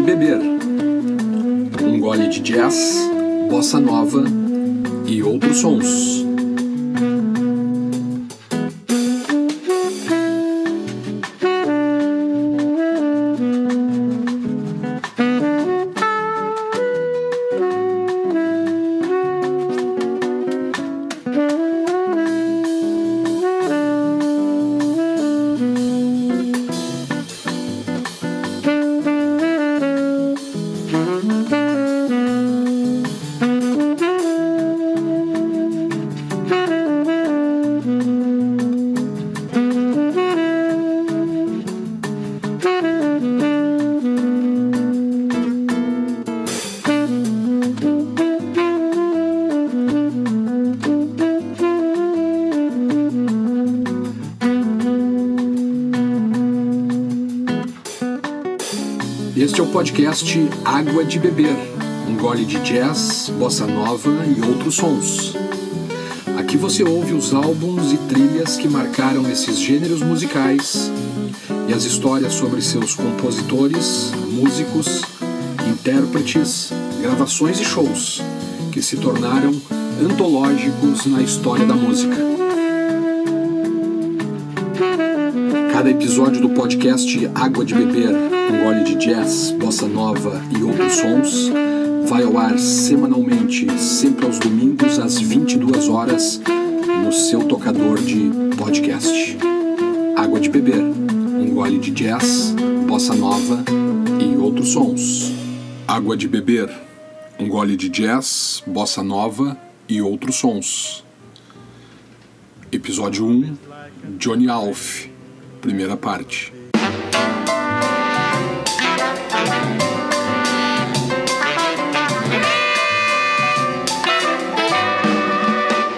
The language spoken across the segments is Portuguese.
de beber. Um gole de jazz, bossa nova e outros sons. Podcast Água de Beber, um gole de jazz, bossa nova e outros sons. Aqui você ouve os álbuns e trilhas que marcaram esses gêneros musicais e as histórias sobre seus compositores, músicos, intérpretes, gravações e shows que se tornaram antológicos na história da música. Cada episódio do podcast Água de Beber, um gole de jazz, bossa nova e outros sons, vai ao ar semanalmente, sempre aos domingos às 22 horas, no seu tocador de podcast. Água de Beber, um gole de jazz, bossa nova e outros sons. Água de Beber, um gole de jazz, bossa nova e outros sons. Episódio 1 Johnny Alf primeira parte.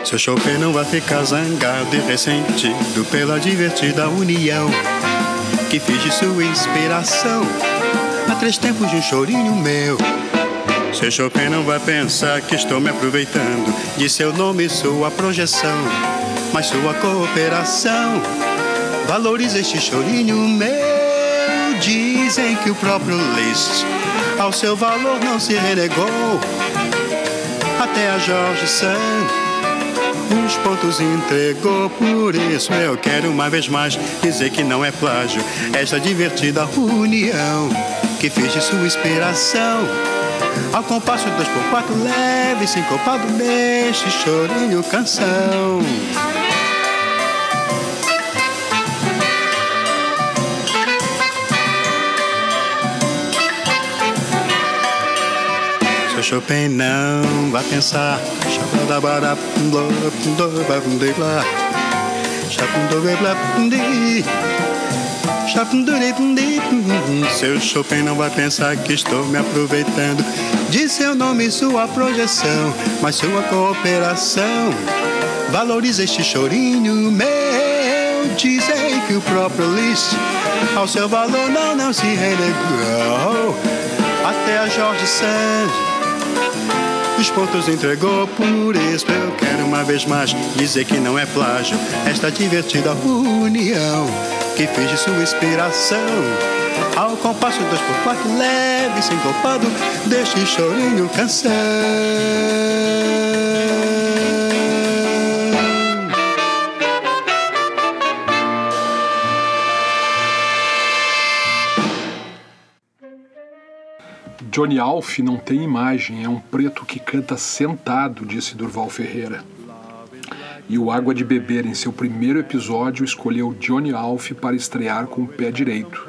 Seu Chopin não vai ficar zangado e ressentido pela divertida união que fiz de sua inspiração há três tempos de um chorinho meu. Seu Chopin não vai pensar que estou me aproveitando de seu nome e sua projeção, mas sua cooperação valoriza este chorinho meu. Dizem que o próprio Liszt ao seu valor não se renegou. Até a Jorge Sand uns pontos entregou. Por isso eu quero uma vez mais dizer que não é plágio esta divertida união que fiz de sua inspiração. Ao compasso dois por quatro leve, sincopado neste chorinho canção. Chopin não vai pensar. Seu Chopin não vai pensar que estou me aproveitando de seu nome e sua projeção, mas sua cooperação valoriza este chorinho meu. Dizem que o próprio Liszt ao seu valor não, não se renegou. Até a Jorge Sand os pontos entregou, por isso eu quero uma vez mais dizer que não é plágio esta divertida união que fiz de sua inspiração. Ao compasso dois por quatro, leve, sincopado, deste chorinho canção. Johnny Alf não tem imagem, é um preto que canta sentado, disse Durval Ferreira. E o Água de Beber, em seu primeiro episódio, escolheu Johnny Alf para estrear com o pé direito.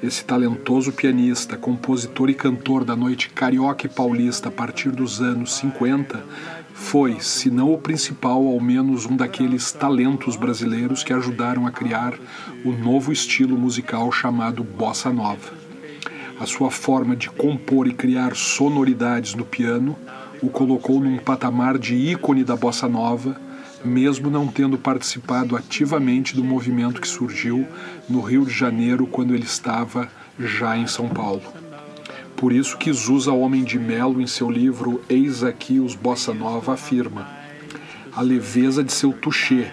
Esse talentoso pianista, compositor e cantor da noite carioca e paulista a partir dos anos 50, foi, se não o principal, ao menos um daqueles talentos brasileiros que ajudaram a criar o novo estilo musical chamado bossa nova. A sua forma de compor e criar sonoridades no piano o colocou num patamar de ícone da bossa nova, mesmo não tendo participado ativamente do movimento que surgiu no Rio de Janeiro quando ele estava já em São Paulo. Por isso que Zusa Homem de Melo, em seu livro Eis aqui os Bossa Nova, afirma a leveza de seu touché,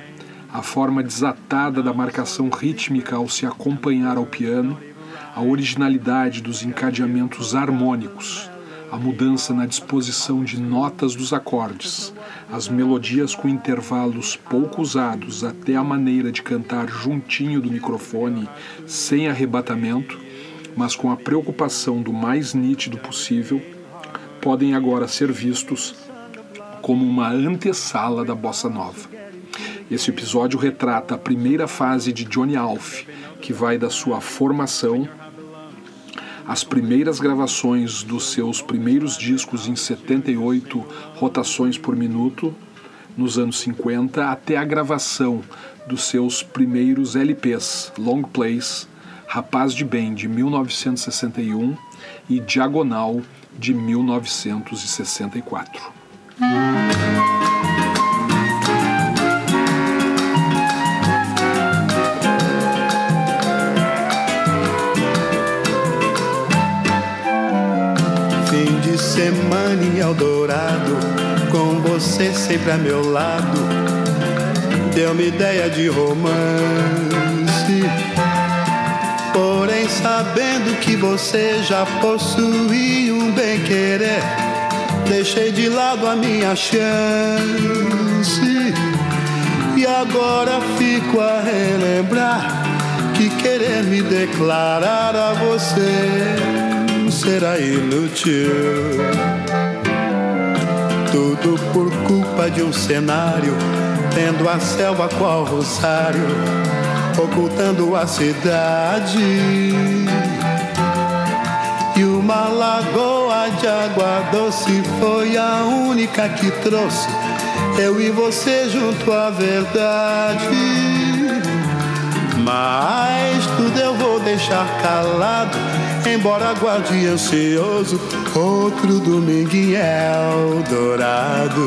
a forma desatada da marcação rítmica ao se acompanhar ao piano, a originalidade dos encadeamentos harmônicos, a mudança na disposição de notas dos acordes, as melodias com intervalos pouco usados, até a maneira de cantar juntinho do microfone, sem arrebatamento, mas com a preocupação do mais nítido possível, podem agora ser vistos como uma antessala da bossa nova. Esse episódio retrata a primeira fase de Johnny Alf, que vai da sua formação as primeiras gravações dos seus primeiros discos em 78 rotações por minuto, nos anos 50, até a gravação dos seus primeiros LPs, long plays, Rapaz de Bem, de 1961 e Diagonal, de 1964. Semana em Eldorado, com você sempre a meu lado, deu-me ideia de romance. Porém, sabendo que você já possui um bem-querer, deixei de lado a minha chance. E agora fico a relembrar que querer me declarar a você será inútil. Tudo por culpa de um cenário, tendo a selva qual rosário, ocultando a cidade. E uma lagoa de água doce foi a única que trouxe eu e você junto à verdade. Mas tudo eu vou deixar calado, embora guarde ansioso outro domingo em Eldorado.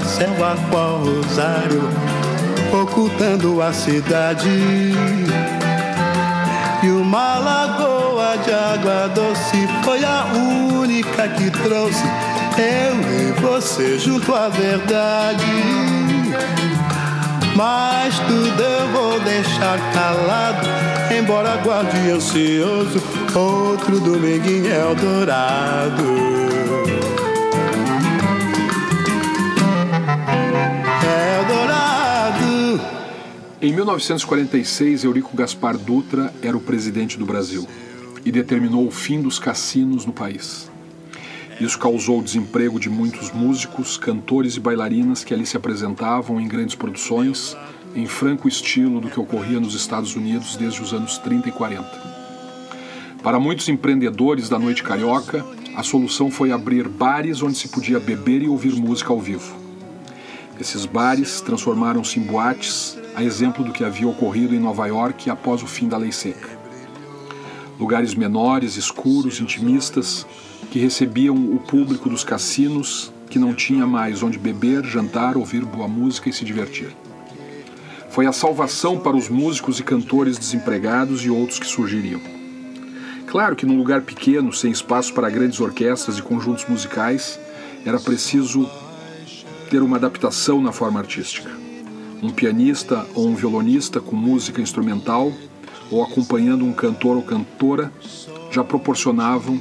Céu a qual rosário, ocultando a cidade. E uma lagoa de água doce foi a única que trouxe eu e você junto à verdade. Mas tudo eu vou deixar calado, embora guarde ansioso outro domingo em Eldorado. Em 1946, Eurico Gaspar Dutra era o presidente do Brasil e determinou o fim dos cassinos no país. Isso causou o desemprego de muitos músicos, cantores e bailarinas que ali se apresentavam em grandes produções, em franco estilo do que ocorria nos Estados Unidos desde os anos 30 e 40. Para muitos empreendedores da noite carioca, a solução foi abrir bares onde se podia beber e ouvir música ao vivo. Esses bares transformaram-se em boates a exemplo do que havia ocorrido em Nova York após o fim da lei seca. Lugares menores, escuros, intimistas, que recebiam o público dos cassinos que não tinha mais onde beber, jantar, ouvir boa música e se divertir. Foi a salvação para os músicos e cantores desempregados e outros que surgiriam. Claro que num lugar pequeno, sem espaço para grandes orquestras e conjuntos musicais, era preciso ter uma adaptação na forma artística um pianista ou um violonista com música instrumental ou acompanhando um cantor ou cantora já proporcionavam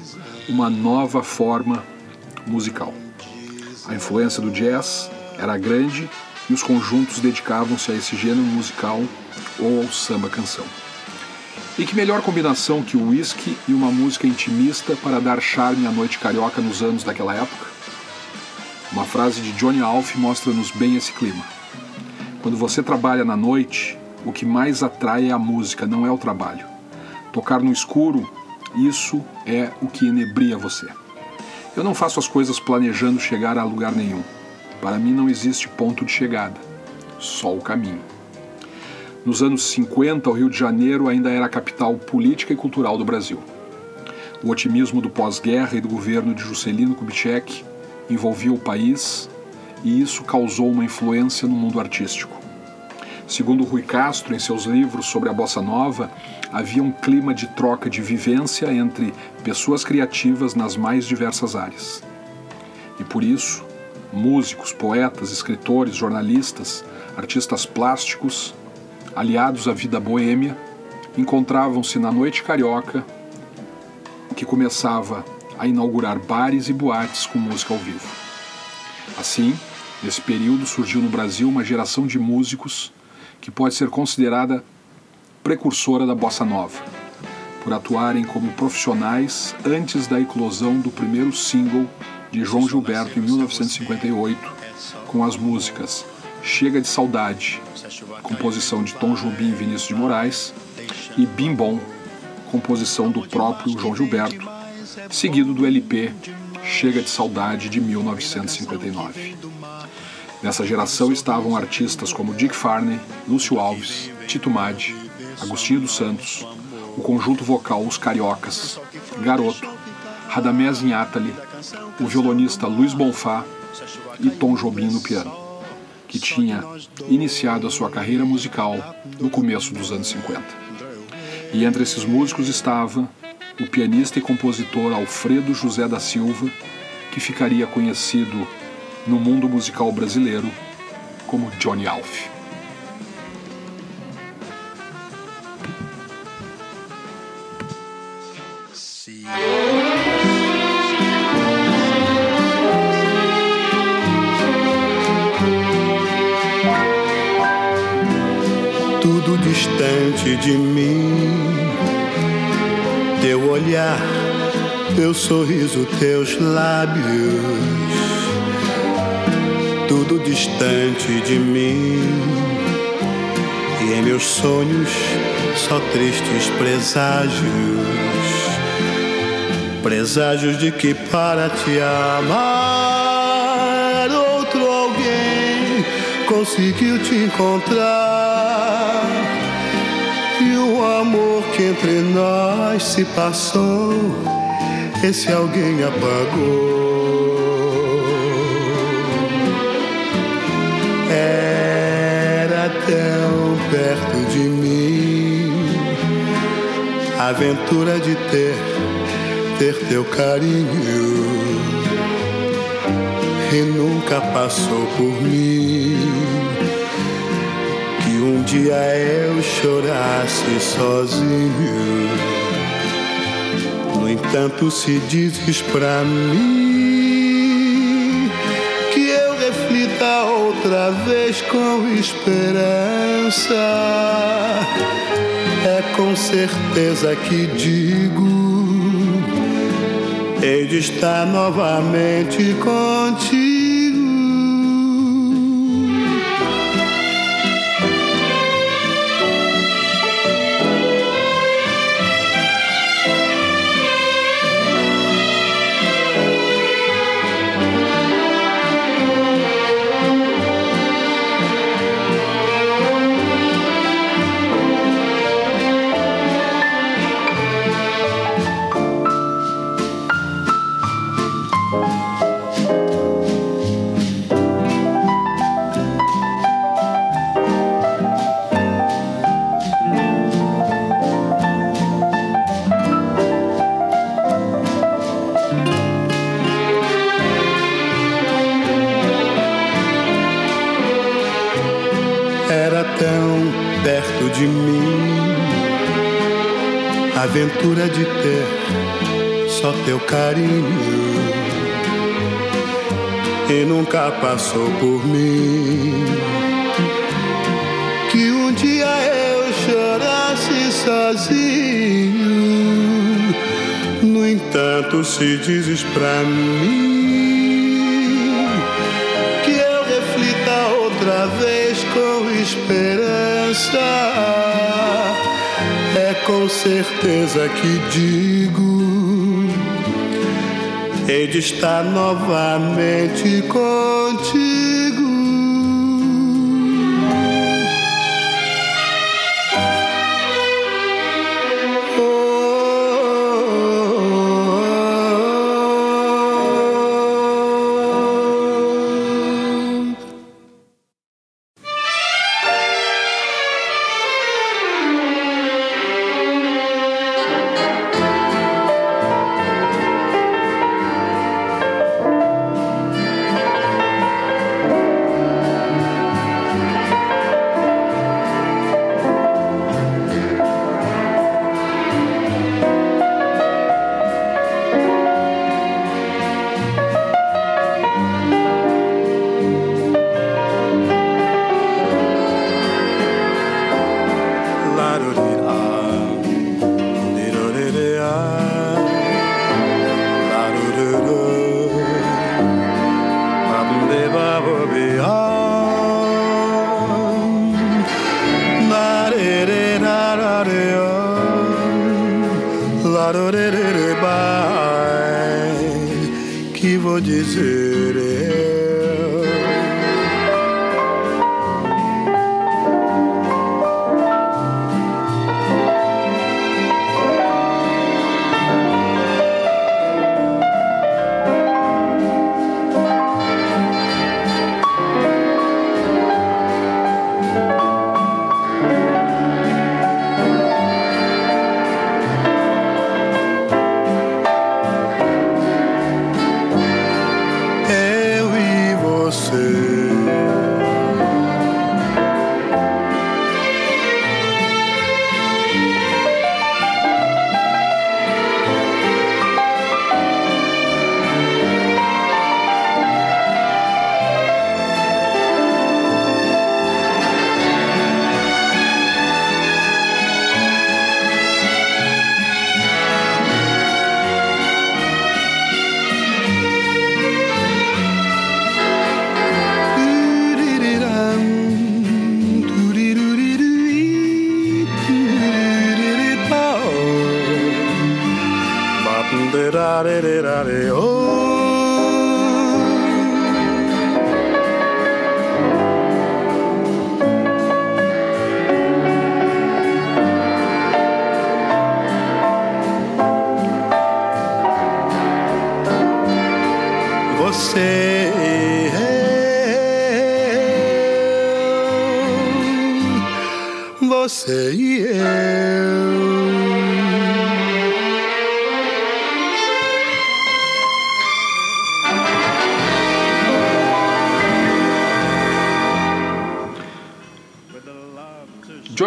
uma nova forma musical. A influência do jazz era grande e os conjuntos dedicavam-se a esse gênero musical ou ao samba canção. E que melhor combinação que o whisky e uma música intimista para dar charme à noite carioca nos anos daquela época? Uma frase de Johnny Alf mostra-nos bem esse clima. Quando você trabalha na noite, o que mais atrai é a música, não é o trabalho. Tocar no escuro, isso é o que enebria você. Eu não faço as coisas planejando chegar a lugar nenhum. Para mim não existe ponto de chegada, só o caminho. Nos anos 50, o Rio de Janeiro ainda era a capital política e cultural do Brasil. O otimismo do pós-guerra e do governo de Juscelino Kubitschek envolvia o país e isso causou uma influência no mundo artístico. Segundo Rui Castro, em seus livros sobre a bossa nova, havia um clima de troca de vivência entre pessoas criativas nas mais diversas áreas. E por isso, músicos, poetas, escritores, jornalistas, artistas plásticos, aliados à vida boêmia, encontravam-se na noite carioca, que começava a inaugurar bares e boates com música ao vivo. Assim, nesse período surgiu no Brasil uma geração de músicos que pode ser considerada precursora da bossa nova, por atuarem como profissionais antes da eclosão do primeiro single de João Gilberto em 1958, com as músicas Chega de Saudade, composição de Tom Jobim e Vinícius de Moraes, e Bim Bom, composição do próprio João Gilberto, seguido do LP Chega de Saudade de 1959. Nessa geração estavam artistas como Dick Farney, Lúcio Alves, Tito Madi, Agostinho dos Santos, o conjunto vocal Os Cariocas, Garoto, Radamés Inhatali, o violonista Luiz Bonfá e Tom Jobim no piano, que tinha iniciado a sua carreira musical no começo dos anos 50. E entre esses músicos estava o pianista e compositor Alfredo José da Silva, que ficaria conhecido no mundo musical brasileiro como Johnny Alf. Tudo distante de mim, teu olhar, teu sorriso, teus lábios tudo distante de mim. E em meus sonhos, só tristes preságios. Preságios de que para te amar, outro alguém conseguiu te encontrar. Que entre nós se passou, esse alguém apagou. tão perto de mim. A aventura de ter, ter teu carinho. E nunca passou por mim. Dia eu chorasse sozinho. No entanto, se dizes pra mim que eu reflita outra vez com esperança. É com certeza que digo, hei de estar novamente contigo. Passou por mim que um dia eu chorasse sozinho. No entanto, se dizes pra mim que eu reflita outra vez com esperança com certeza que digo, hei de estar novamente contigo.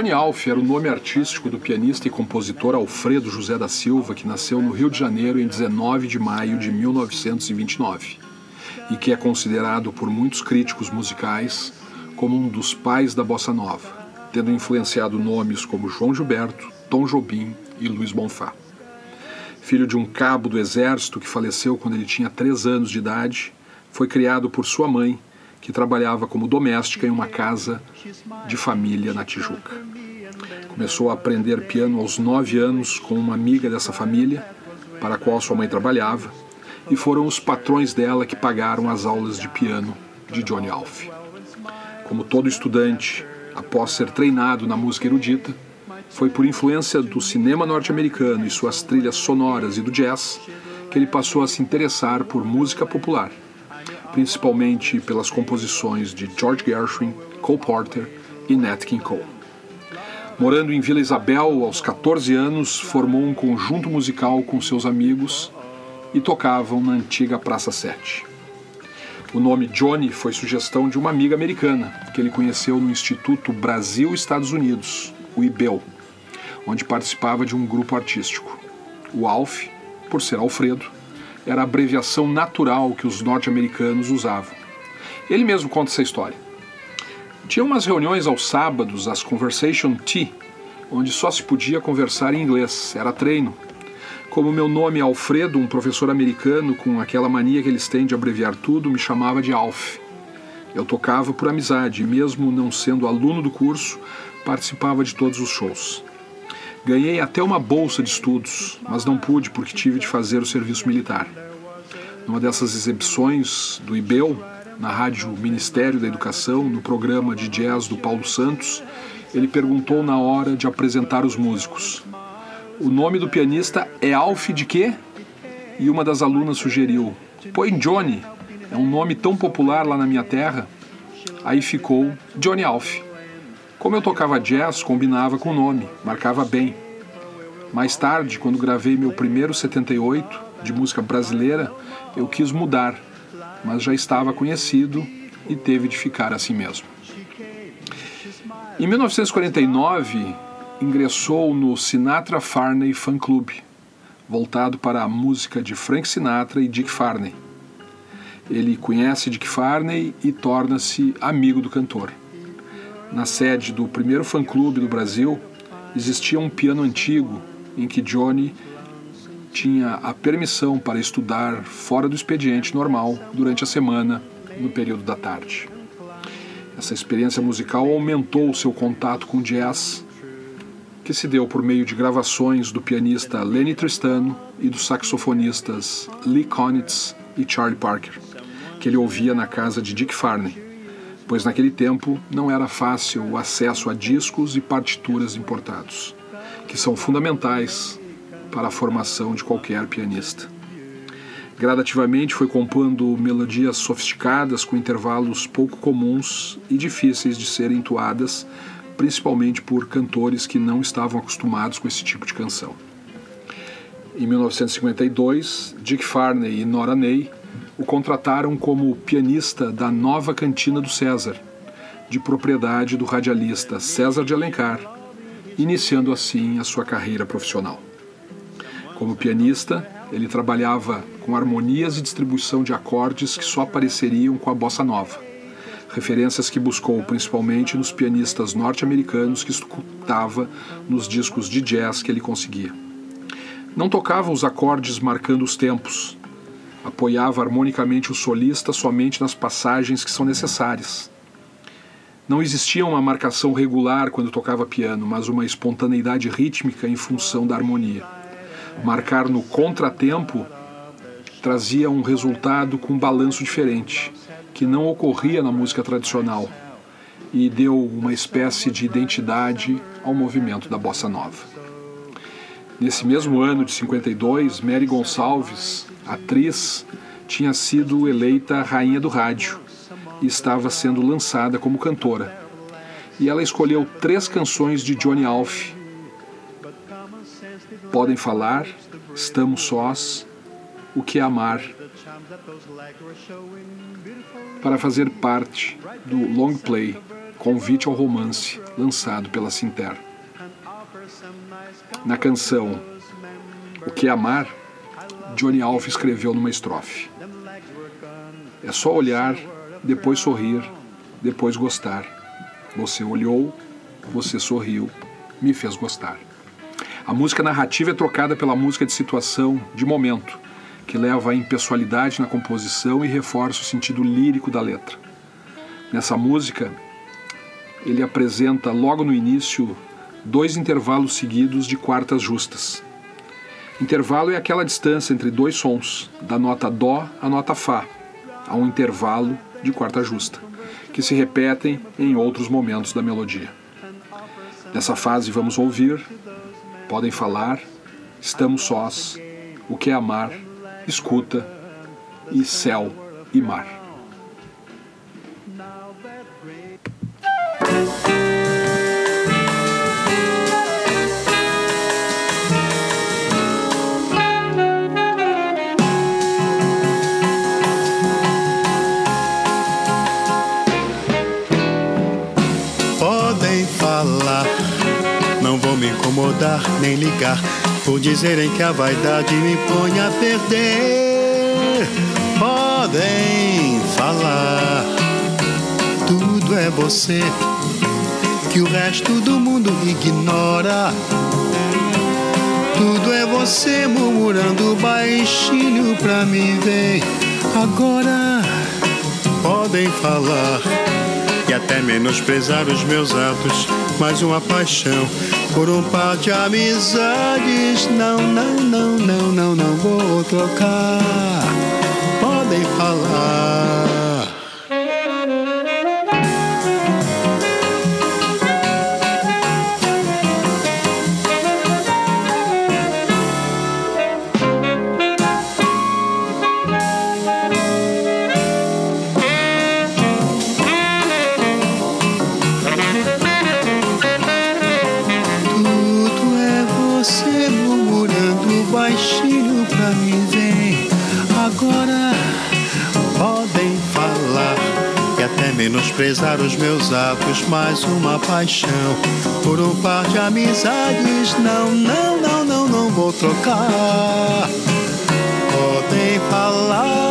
Johnny Alf era o nome artístico do pianista e compositor Alfredo José da Silva, que nasceu no Rio de Janeiro em 19 de maio de 1929 e que é considerado por muitos críticos musicais como um dos pais da bossa nova tendo influenciado nomes como João Gilberto, Tom Jobim e Luiz Bonfá. Filho de um cabo do exército que faleceu quando ele tinha três anos de idade, foi criado por sua mãe, que trabalhava como doméstica em uma casa de família na Tijuca. Começou a aprender piano aos nove anos com uma amiga dessa família, para a qual sua mãe trabalhava, e foram os patrões dela que pagaram as aulas de piano de Johnny Alf. Como todo estudante após ser treinado na música erudita, foi por influência do cinema norte-americano e suas trilhas sonoras e do jazz que ele passou a se interessar por música popular, principalmente pelas composições de George Gershwin, Cole Porter e Nat King Cole. Morando em Vila Isabel aos 14 anos, formou um conjunto musical com seus amigos e tocavam na antiga Praça 7. O nome Johnny foi sugestão de uma amiga americana que ele conheceu no Instituto Brasil-Estados Unidos, o IBEL, onde participava de um grupo artístico. O Alf, por ser Alfredo, era a abreviação natural que os norte-americanos usavam. Ele mesmo conta essa história. Tinha umas reuniões aos sábados, as Conversation Tea, onde só se podia conversar em inglês, era treino, como meu nome é Alfredo, um professor americano com aquela mania que eles têm de abreviar tudo, me chamava de Alf. Eu tocava por amizade, e mesmo não sendo aluno do curso, participava de todos os shows. Ganhei até uma bolsa de estudos, mas não pude porque tive de fazer o serviço militar. Numa dessas exibições do IBEL, na rádio Ministério da Educação, no programa de jazz do Paulo Santos, ele perguntou na hora de apresentar os músicos: o nome do pianista é Alf de quê? E uma das alunas sugeriu: Põe Johnny, é um nome tão popular lá na minha terra. Aí ficou Johnny Alf. Como eu tocava jazz, combinava com o nome, marcava bem. Mais tarde, quando gravei meu primeiro 78 de música brasileira, eu quis mudar, mas já estava conhecido e teve de ficar assim mesmo. Em 1949, ingressou no Sinatra Farney Fan Club, voltado para a música de Frank Sinatra e Dick Farney. Ele conhece Dick Farney e torna-se amigo do cantor. Na sede do primeiro fã-clube do Brasil, existia um piano antigo em que Johnny tinha a permissão para estudar fora do expediente normal durante a semana, no período da tarde. Essa experiência musical aumentou o seu contato com jazz que se deu por meio de gravações do pianista Lenny Tristano e dos saxofonistas Lee Konitz e Charlie Parker, que ele ouvia na casa de Dick Farney, pois naquele tempo não era fácil o acesso a discos e partituras importados, que são fundamentais para a formação de qualquer pianista. Gradativamente foi compondo melodias sofisticadas com intervalos pouco comuns e difíceis de serem entoadas, principalmente por cantores que não estavam acostumados com esse tipo de canção. Em 1952, Dick Farney e Nora Ney o contrataram como pianista da nova cantina do César, de propriedade do radialista César de Alencar, iniciando assim a sua carreira profissional. Como pianista, ele trabalhava com harmonias e distribuição de acordes que só apareceriam com a bossa nova. Referências que buscou principalmente nos pianistas norte-americanos que escutava nos discos de jazz que ele conseguia. Não tocava os acordes marcando os tempos. Apoiava harmonicamente o solista somente nas passagens que são necessárias. Não existia uma marcação regular quando tocava piano, mas uma espontaneidade rítmica em função da harmonia marcar no contratempo trazia um resultado com um balanço diferente, que não ocorria na música tradicional, e deu uma espécie de identidade ao movimento da bossa nova. Nesse mesmo ano de 52, Mary Gonçalves, atriz, tinha sido eleita rainha do rádio e estava sendo lançada como cantora. E ela escolheu três canções de Johnny Alf podem falar, estamos sós, o que é amar, para fazer parte do long play Convite ao Romance, lançado pela Sinter. Na canção O que é amar, Johnny Alf escreveu numa estrofe: É só olhar, depois sorrir, depois gostar. Você olhou, você sorriu, me fez gostar. A música narrativa é trocada pela música de situação, de momento, que leva a impessoalidade na composição e reforça o sentido lírico da letra. Nessa música, ele apresenta logo no início dois intervalos seguidos de quartas justas. Intervalo é aquela distância entre dois sons, da nota Dó à nota Fá, a um intervalo de quarta justa, que se repetem em outros momentos da melodia. Nessa fase, vamos ouvir podem falar, estamos sós, o que é amar, escuta, e céu e mar. Incomodar nem ligar por dizerem que a vaidade me põe a perder. Podem falar, tudo é você que o resto do mundo ignora. Tudo é você murmurando baixinho pra mim ver. Agora podem falar e até menosprezar os meus atos, mas uma paixão por um par de amizades. Não, não, não, não, não, não vou trocar. Podem falar. Menosprezar os meus atos, mais uma paixão por um par de amizades. Não, não, não, não, não vou trocar. Podem falar.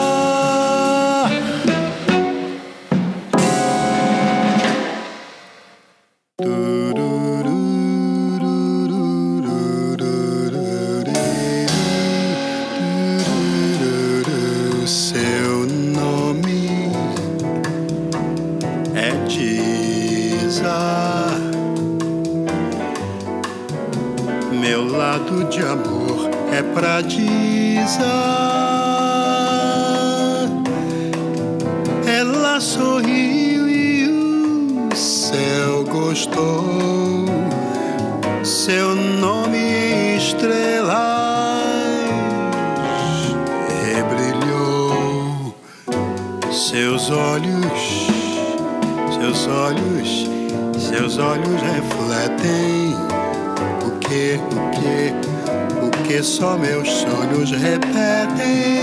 Pra dizer. Só meus sonhos repetem.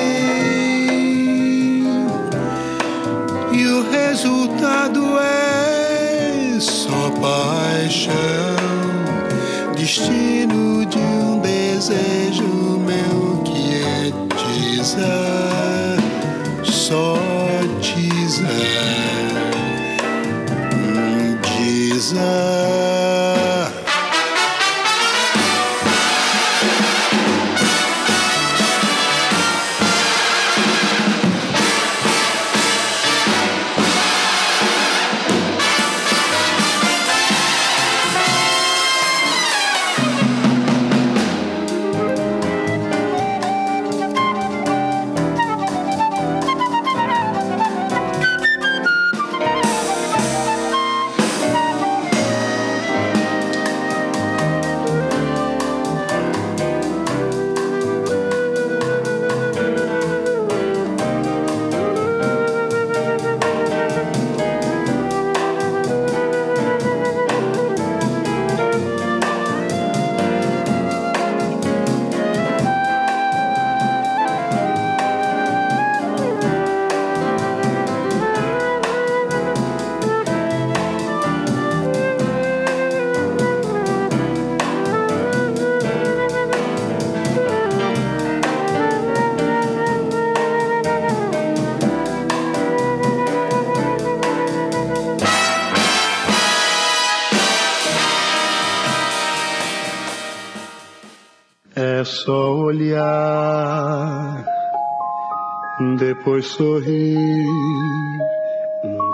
Depois sorrir,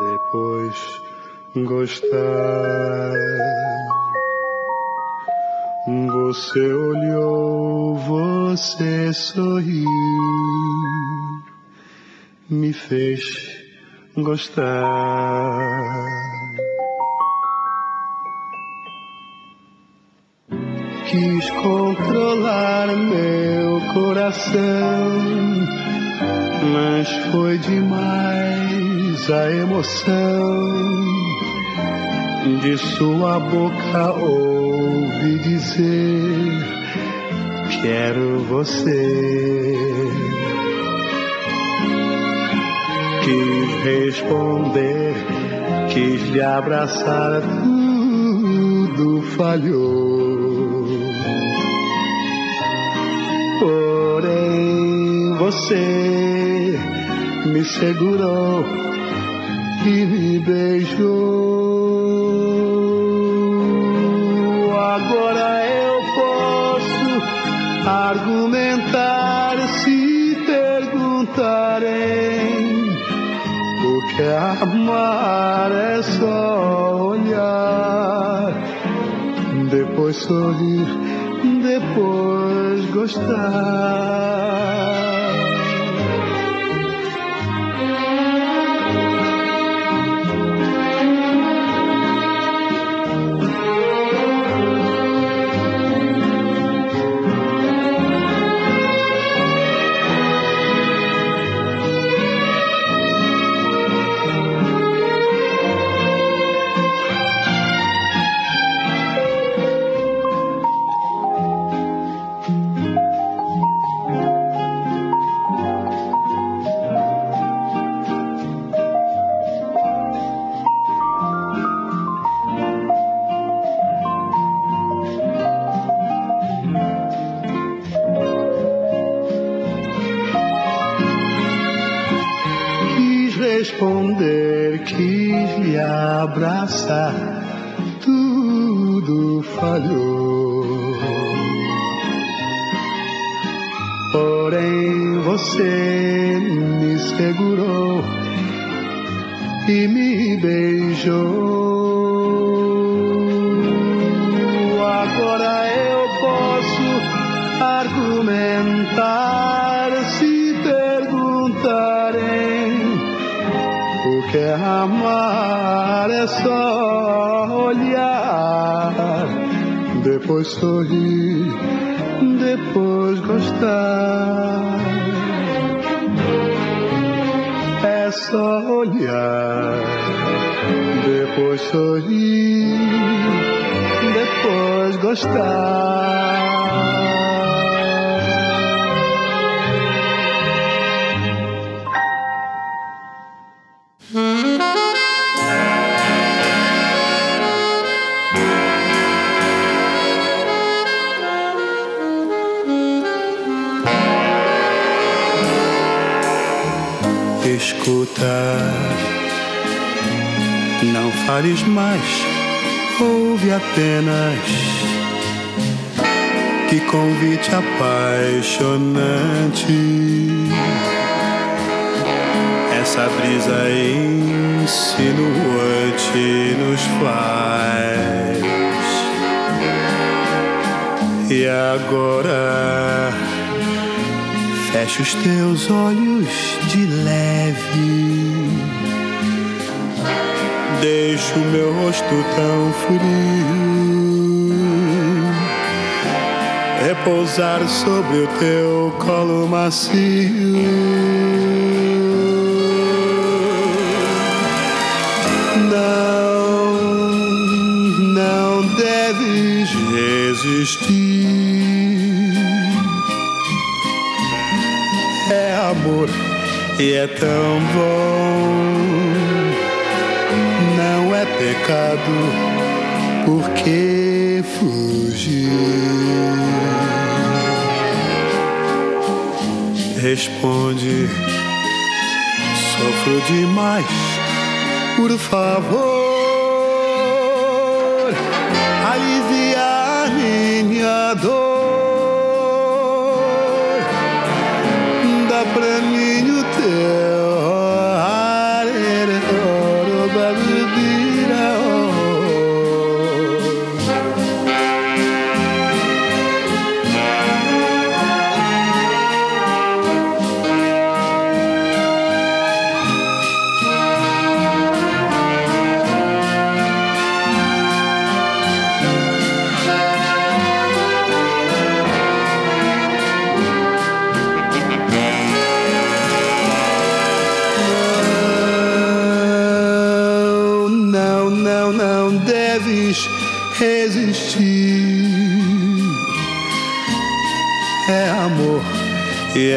depois gostar. Você olhou, você sorriu, me fez gostar. quis controlar meu coração, mas foi demais a emoção de sua boca ouvi dizer quero você. Quis responder, quis lhe abraçar, tudo falhou. Você me segurou e me beijou. Agora eu posso argumentar se perguntarem o que é amar é só olhar, depois sorrir, depois gostar. Fecha os teus olhos de leve deixo meu rosto tão frio repousar sobre o teu colo macio. Amor e é tão bom pecado, por que fugir? Responde, sofro demais, por favor, aliviar minha dor. pra mim o teu.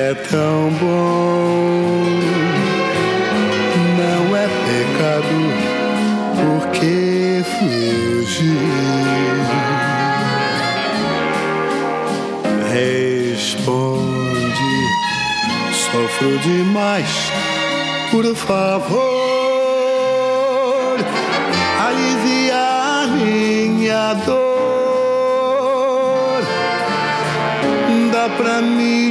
É tão bom. Não é pecado, porque fugir. Responde, sofro demais, por favor, aliviar minha dor. Dá pra mim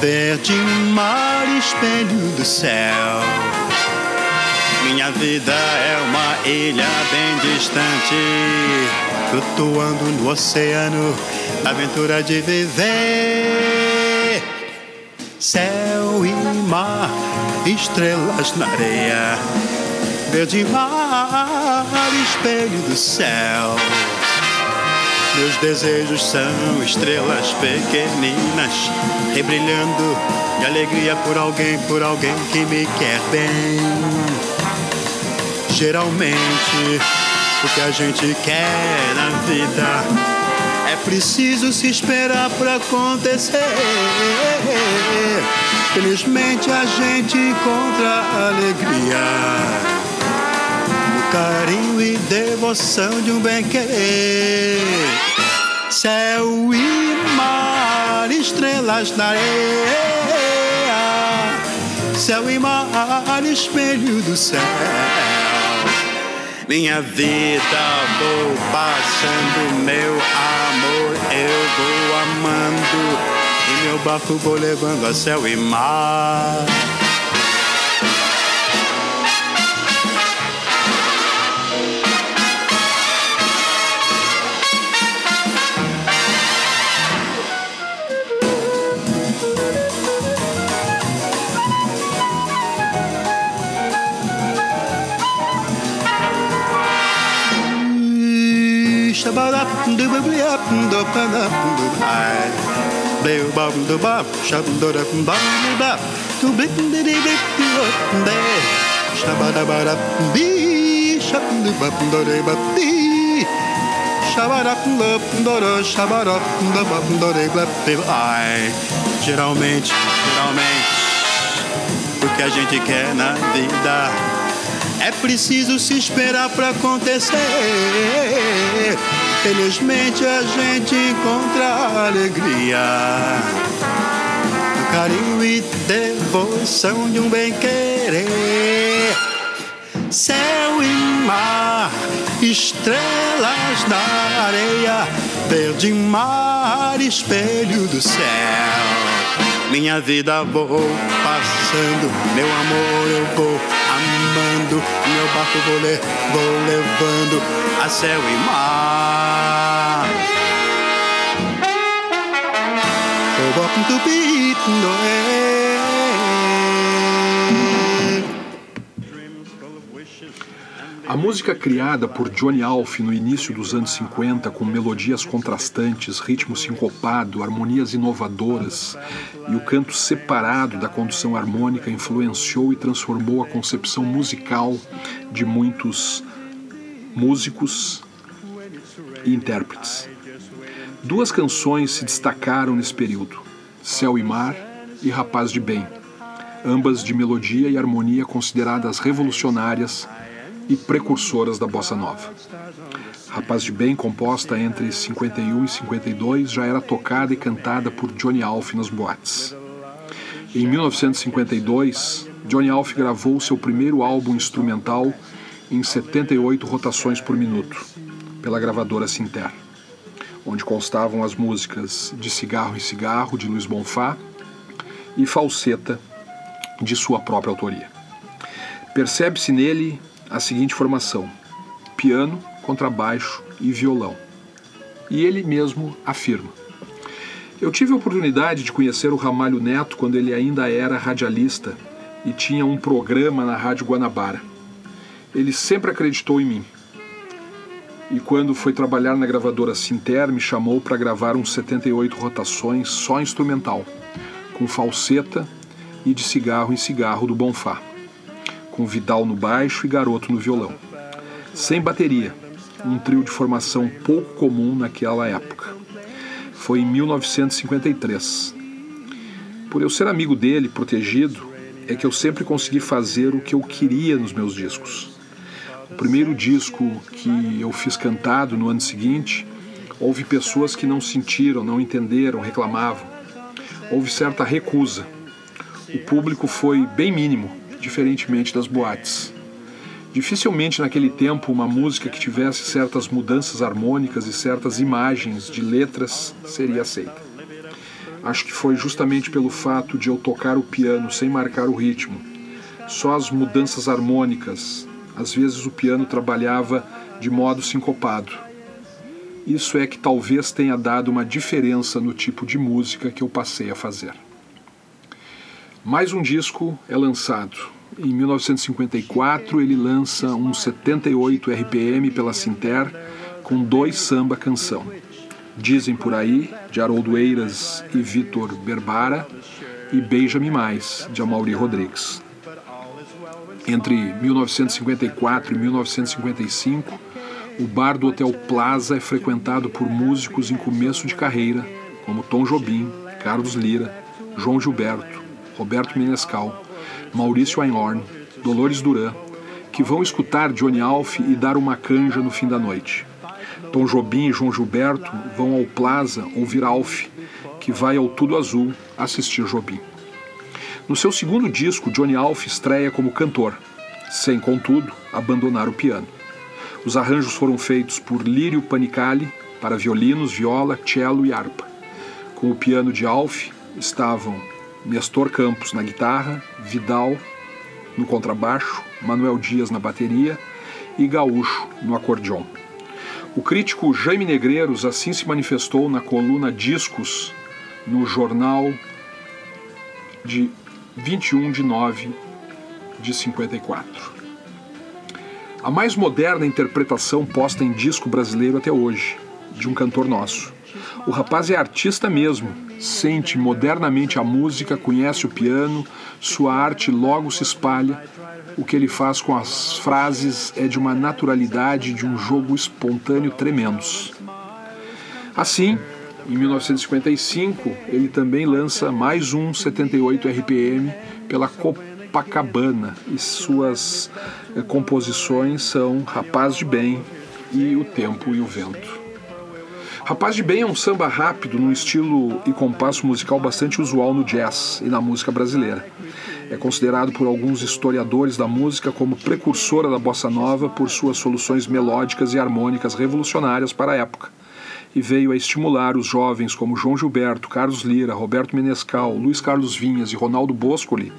verde mar, espelho do céu. Minha vida é uma ilha bem distante, flutuando no oceano, aventura de viver. Céu e mar, estrelas na areia, verde mar, espelho do céu. Meus desejos são estrelas pequeninas, rebrilhando de alegria por alguém, por alguém que me quer bem. Geralmente, o que a gente quer na vida é preciso se esperar para acontecer. Felizmente, a gente encontra alegria carinho e devoção de um bem-querer. Céu e mar, estrelas na areia. Céu e mar, espelho do céu. Minha vida vou passando, meu amor eu vou amando. E meu barco vou levando a céu e mar. Ai, geralmente, geralmente, o que a gente quer na vida é preciso se esperar para acontecer. Felizmente a gente encontra alegria carinho e devoção de um bem-querer. Céu e mar, estrelas na areia, verde mar, espelho do céu. Minha vida vou passando, meu amor eu vou amando, meu barco vou, le vou levando a céu e mar. Welcome to beat, A música criada por Johnny Alf no início dos anos 50, com melodias contrastantes, ritmo sincopado, harmonias inovadoras e o canto separado da condução harmônica, influenciou e transformou a concepção musical de muitos músicos e intérpretes. Duas canções se destacaram nesse período: Céu e Mar e Rapaz de Bem, ambas de melodia e harmonia consideradas revolucionárias e precursoras da bossa nova. Rapaz de Bem, composta entre 51 e 52, já era tocada e cantada por Johnny Alf nas boates. Em 1952, Johnny Alf gravou seu primeiro álbum instrumental em 78 rotações por minuto, pela gravadora Sinter, onde constavam as músicas De Cigarro em Cigarro, de Luiz Bonfá, e Falseta, de sua própria autoria. Percebe-se nele a seguinte formação: piano, contrabaixo e violão. E ele mesmo afirma: Eu tive a oportunidade de conhecer o Ramalho Neto quando ele ainda era radialista e tinha um programa na Rádio Guanabara. Ele sempre acreditou em mim. E quando foi trabalhar na gravadora Sinter, me chamou para gravar uns 78 rotações só instrumental, com falseta e de cigarro em cigarro do Bonfá com Vidal no baixo e Garoto no violão. Sem bateria, um trio de formação pouco comum naquela época. Foi em 1953. Por eu ser amigo dele, protegido, é que eu sempre consegui fazer o que eu queria nos meus discos. O primeiro disco que eu fiz cantado no ano seguinte, houve pessoas que não sentiram, não entenderam, reclamavam. Houve certa recusa. O público foi bem mínimo, diferentemente das boates. Dificilmente naquele tempo uma música que tivesse certas mudanças harmônicas e certas imagens de letras seria aceita. Acho que foi justamente pelo fato de eu tocar o piano sem marcar o ritmo, só as mudanças harmônicas, às vezes o piano trabalhava de modo sincopado. Isso é que talvez tenha dado uma diferença no tipo de música que eu passei a fazer. Mais um disco é lançado. Em 1954, ele lança um 78 RPM pela Sinter com dois samba canção. Dizem por aí, de Haroldo Eiras e Vitor Berbara, e Beija-me Mais, de Amaury Rodrigues. Entre 1954 e 1955, o bar do Hotel Plaza é frequentado por músicos em começo de carreira, como Tom Jobim, Carlos Lira, João Gilberto, Roberto Menescal, Maurício Einhorn, Dolores Duran, que vão escutar Johnny Alf e dar uma canja no fim da noite. Tom Jobim e João Gilberto vão ao Plaza ouvir Alf, que vai ao Tudo Azul assistir Jobim. No seu segundo disco, Johnny Alf estreia como cantor, sem, contudo, abandonar o piano. Os arranjos foram feitos por Lírio Panicali para violinos, viola, cello e harpa. Com o piano de Alf estavam Nestor Campos na guitarra, Vidal no contrabaixo, Manuel Dias na bateria e Gaúcho no acordeon. O crítico Jaime Negreiros assim se manifestou na coluna Discos no jornal de 21 de 9 de 54. A mais moderna interpretação posta em disco brasileiro até hoje, de um cantor nosso. O rapaz é artista mesmo, sente modernamente a música, conhece o piano, sua arte logo se espalha. O que ele faz com as frases é de uma naturalidade, de um jogo espontâneo tremendos. Assim, em 1955, ele também lança mais um 78 RPM pela Copacabana e suas eh, composições são Rapaz de Bem e O Tempo e o Vento. Rapaz de Bem é um samba rápido num estilo e compasso musical bastante usual no jazz e na música brasileira. É considerado por alguns historiadores da música como precursora da bossa nova por suas soluções melódicas e harmônicas revolucionárias para a época. E veio a estimular os jovens como João Gilberto, Carlos Lira, Roberto Menescal, Luiz Carlos Vinhas e Ronaldo Boscoli,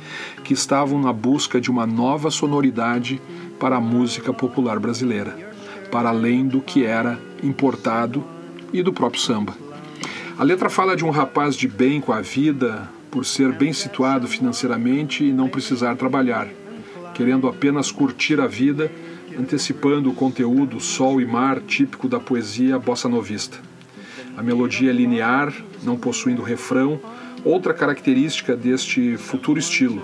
que estavam na busca de uma nova sonoridade para a música popular brasileira, para além do que era importado e do próprio samba. A letra fala de um rapaz de bem com a vida, por ser bem situado financeiramente e não precisar trabalhar, querendo apenas curtir a vida, antecipando o conteúdo sol e mar típico da poesia bossa novista. A melodia é linear, não possuindo refrão, outra característica deste futuro estilo,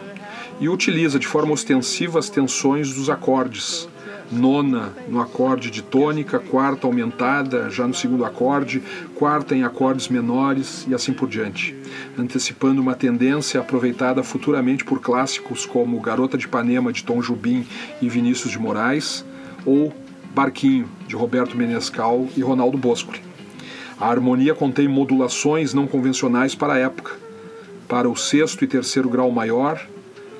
e utiliza de forma ostensiva as tensões dos acordes, nona no acorde de tônica, quarta aumentada já no segundo acorde, quarta em acordes menores e assim por diante, antecipando uma tendência aproveitada futuramente por clássicos como Garota de Ipanema de Tom Jubim e Vinícius de Moraes ou Barquinho de Roberto Menescal e Ronaldo Boscoli. A harmonia contém modulações não convencionais para a época. Para o sexto e terceiro grau maior,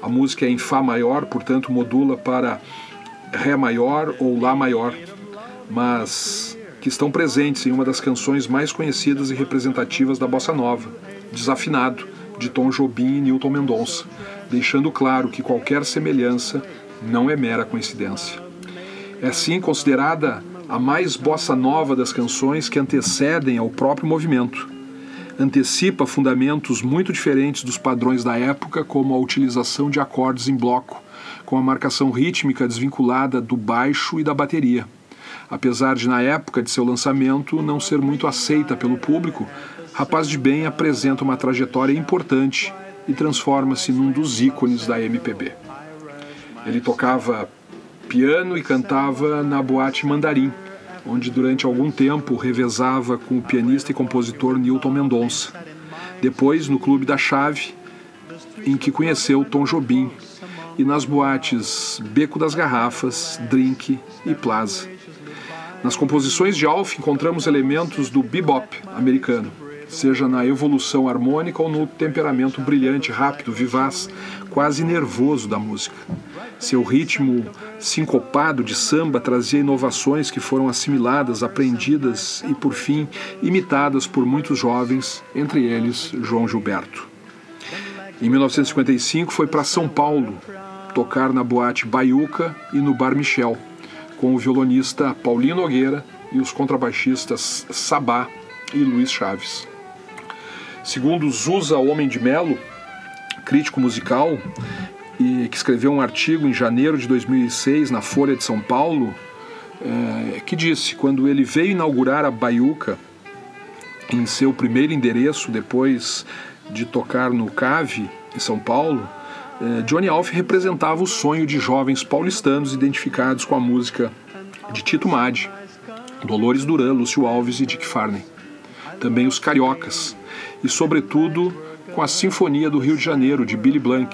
a música é em Fá maior, portanto modula para Ré maior ou Lá maior, mas que estão presentes em uma das canções mais conhecidas e representativas da bossa nova, Desafinado, de Tom Jobim e Newton Mendonça, deixando claro que qualquer semelhança não é mera coincidência. É assim considerada a mais bossa nova das canções que antecedem ao próprio movimento. Antecipa fundamentos muito diferentes dos padrões da época, como a utilização de acordes em bloco, com a marcação rítmica desvinculada do baixo e da bateria. Apesar de, na época de seu lançamento, não ser muito aceita pelo público, Rapaz de Bem apresenta uma trajetória importante e transforma-se num dos ícones da MPB. Ele tocava piano e cantava na boate Mandarim, onde durante algum tempo revezava com o pianista e compositor Newton Mendonça. Depois, no Clube da Chave, em que conheceu Tom Jobim, e nas boates Beco das Garrafas, Drink e Plaza. Nas composições de Alf encontramos elementos do bebop americano, seja na evolução harmônica ou no temperamento brilhante, rápido, vivaz, quase nervoso da música. Seu ritmo sincopado de samba trazia inovações que foram assimiladas, aprendidas e, por fim, imitadas por muitos jovens, entre eles João Gilberto. Em 1955 foi para São Paulo tocar na boate Baiuca e no Bar Michel, com o violonista Paulinho Nogueira e os contrabaixistas Sabá e Luiz Chaves. Segundo Zusa Homem de Melo, crítico musical, e que escreveu um artigo em janeiro de 2006 na Folha de São Paulo, é, que disse: quando ele veio inaugurar a Baiuca em seu primeiro endereço, depois de tocar no Cave, em São Paulo, Johnny Alf representava o sonho de jovens paulistanos identificados com a música de Tito Madi, Dolores Duran, Lúcio Alves e Dick Farney. Também os cariocas, e sobretudo com a Sinfonia do Rio de Janeiro, de Billy Blanc,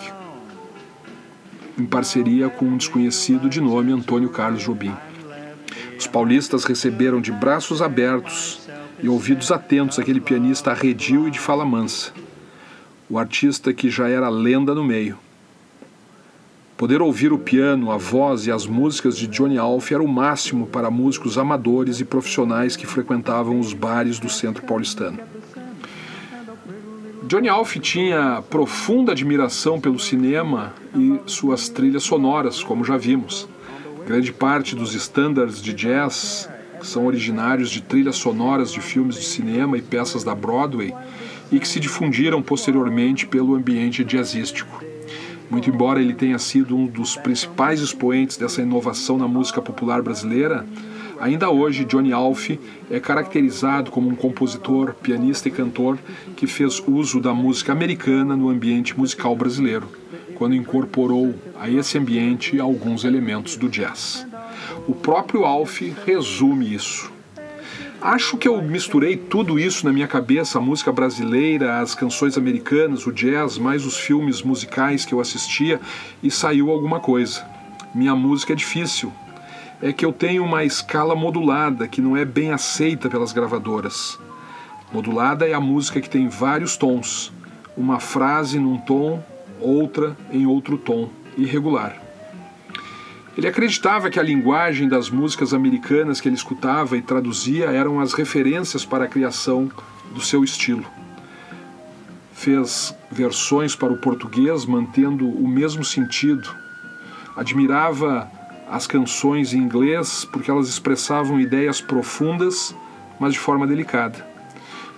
em parceria com um desconhecido de nome Antônio Carlos Jobim. Os paulistas receberam de braços abertos e ouvidos atentos aquele pianista arredio e de fala mansa, o artista que já era lenda no meio. Poder ouvir o piano, a voz e as músicas de Johnny Alf era o máximo para músicos amadores e profissionais que frequentavam os bares do centro paulistano. Johnny Alf tinha profunda admiração pelo cinema e suas trilhas sonoras, como já vimos. Grande parte dos standards de jazz são originários de trilhas sonoras de filmes de cinema e peças da Broadway e que se difundiram posteriormente pelo ambiente jazzístico. Muito embora ele tenha sido um dos principais expoentes dessa inovação na música popular brasileira, ainda hoje Johnny Alf é caracterizado como um compositor, pianista e cantor que fez uso da música americana no ambiente musical brasileiro, quando incorporou a esse ambiente alguns elementos do jazz. O próprio Alf resume isso. Acho que eu misturei tudo isso na minha cabeça, a música brasileira, as canções americanas, o jazz, mais os filmes musicais que eu assistia e saiu alguma coisa. Minha música é difícil. É que eu tenho uma escala modulada que não é bem aceita pelas gravadoras. Modulada é a música que tem vários tons, uma frase num tom, outra em outro tom, irregular. Ele acreditava que a linguagem das músicas americanas que ele escutava e traduzia eram as referências para a criação do seu estilo. Fez versões para o português mantendo o mesmo sentido. Admirava as canções em inglês porque elas expressavam ideias profundas, mas de forma delicada.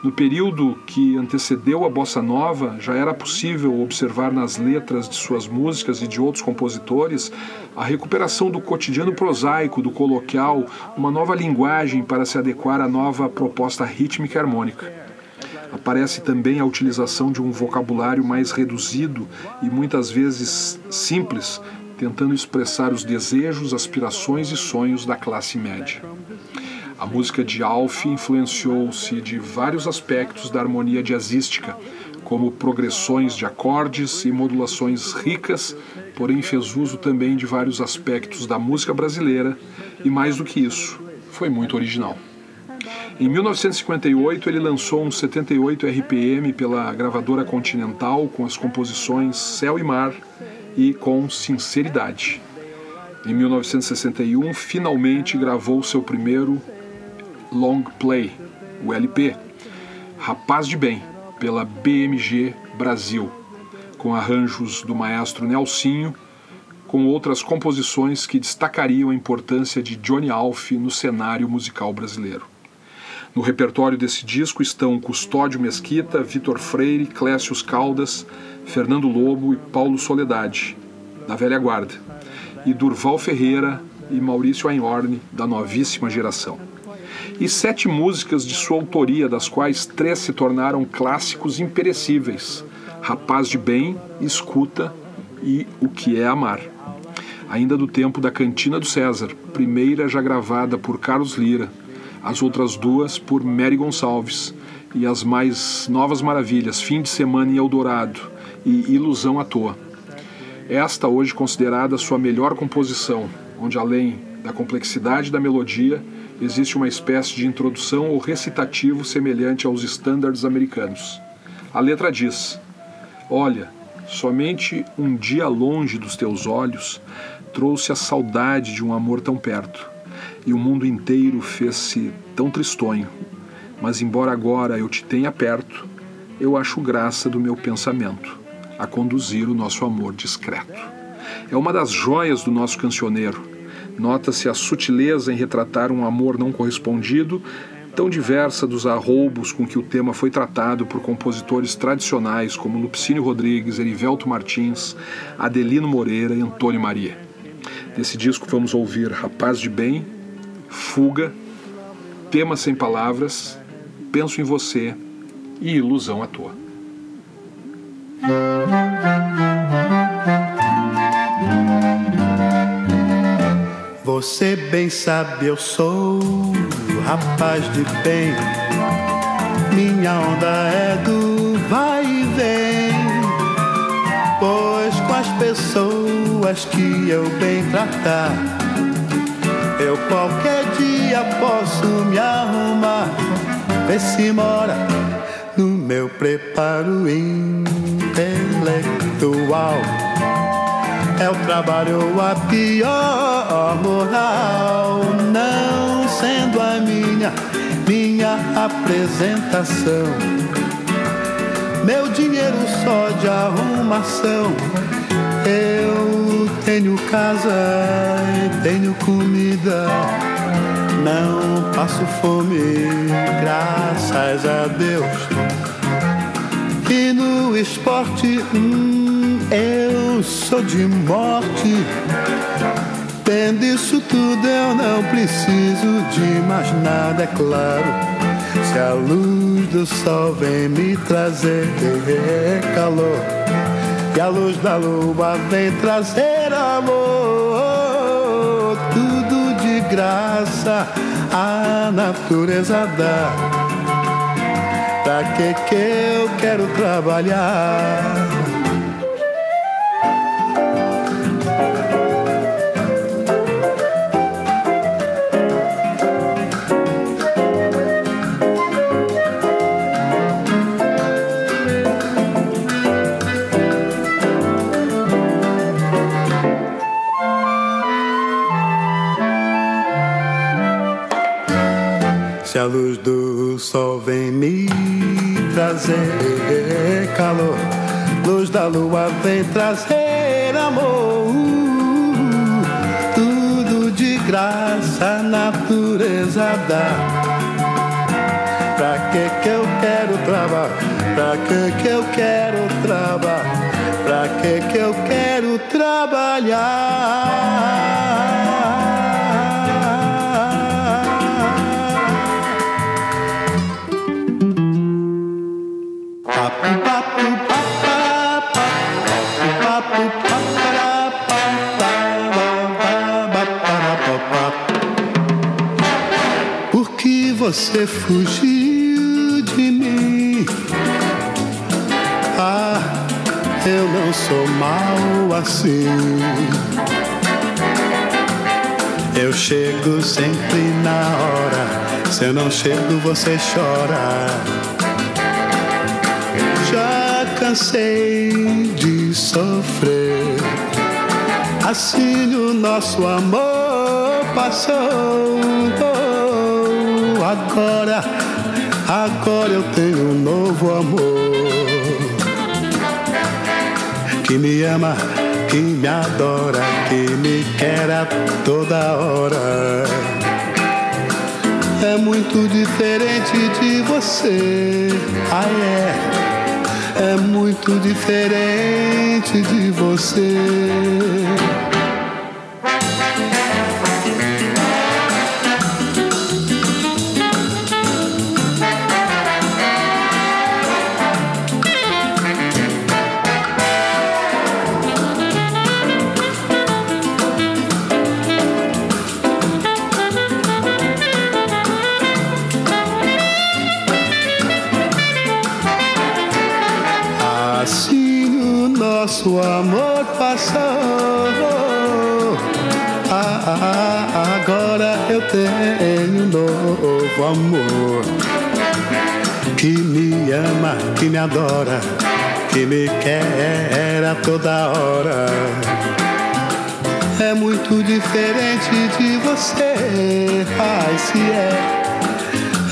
No período que antecedeu a bossa nova, já era possível observar nas letras de suas músicas e de outros compositores a recuperação do cotidiano prosaico, do coloquial, uma nova linguagem para se adequar à nova proposta rítmica e harmônica. Aparece também a utilização de um vocabulário mais reduzido e muitas vezes simples, tentando expressar os desejos, aspirações e sonhos da classe média. A música de Alf influenciou-se de vários aspectos da harmonia jazzística, como progressões de acordes e modulações ricas, porém fez uso também de vários aspectos da música brasileira e, mais do que isso, foi muito original. Em 1958, ele lançou um 78 RPM pela gravadora Continental com as composições Céu e Mar e com Sinceridade. Em 1961, finalmente gravou seu primeiro Long Play, o LP, Rapaz de Bem, pela BMG Brasil, com arranjos do maestro Nelsinho, com outras composições que destacariam a importância de Johnny Alf no cenário musical brasileiro. No repertório desse disco estão Custódio Mesquita, Vitor Freire, Clécio Caldas, Fernando Lobo e Paulo Soledade, da velha guarda, e Durval Ferreira e Maurício Einhorn, da novíssima geração e sete músicas de sua autoria, das quais três se tornaram clássicos imperecíveis: Rapaz de Bem, Escuta e O que é Amar. Ainda do tempo da Cantina do César, primeira já gravada por Carlos Lira, as outras duas por Mary Gonçalves, e as mais novas maravilhas, Fim de Semana em Eldorado e Ilusão à Toa. Esta hoje considerada sua melhor composição, onde além da complexidade da melodia, existe uma espécie de introdução ou recitativo semelhante aos estándares americanos. A letra diz: Olha, somente um dia longe dos teus olhos trouxe a saudade de um amor tão perto, e o mundo inteiro fez-se tão tristonho. Mas, embora agora eu te tenha perto, eu acho graça do meu pensamento a conduzir o nosso amor discreto. É uma das joias do nosso cancioneiro Nota-se a sutileza em retratar um amor não correspondido, tão diversa dos arroubos com que o tema foi tratado por compositores tradicionais como Lupicínio Rodrigues, Erivelto Martins, Adelino Moreira e Antônio Maria. Nesse disco vamos ouvir Rapaz de Bem, Fuga, Tema Sem Palavras, Penso em Você e Ilusão à Toa. Você bem sabe, eu sou rapaz de bem. Minha onda é do vai e vem. Pois com as pessoas que eu bem tratar, eu qualquer dia posso me arrumar. Vê se mora no meu preparo intelectual. É o trabalho a pior moral, não sendo a minha, minha apresentação. Meu dinheiro só de arrumação. Eu tenho casa, tenho comida, não passo fome, graças a Deus. E no esporte, hum, eu sou de morte. Tendo isso tudo, eu não preciso de mais nada, é claro. Se a luz do sol vem me trazer calor, e a luz da lua vem trazer amor, tudo de graça a natureza dá. Pra que que eu quero trabalhar? Se a luz do sol vem me trazer calor, luz da lua vem trazer amor. Tudo de graça a natureza dá. Pra que que eu quero trabalhar? Pra que que eu quero trabalhar? Pra que que eu quero trabalhar? Você fugiu de mim. Ah, eu não sou mal assim. Eu chego sempre na hora. Se eu não chego, você chora. Já cansei de sofrer. Assim o nosso amor passou agora, agora eu tenho um novo amor que me ama, que me adora, que me quer a toda hora. É muito diferente de você, ah é, é muito diferente de você. Adora, que me quer a toda hora. É muito diferente de você, ai se é.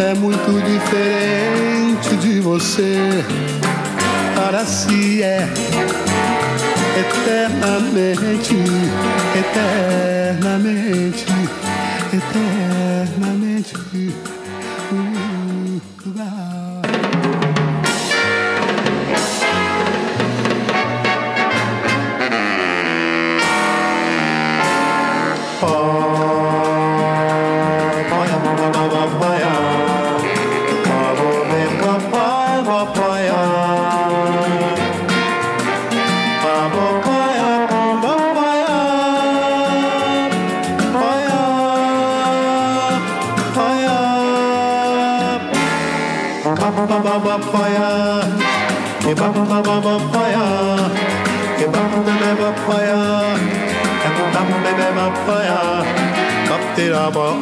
É muito diferente de você, para se é eternamente, eternamente, eternamente. Uh, uh, baby boy.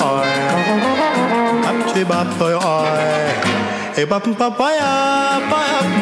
Up to bop boy. Hey, bop, bop, boy, boy, boy.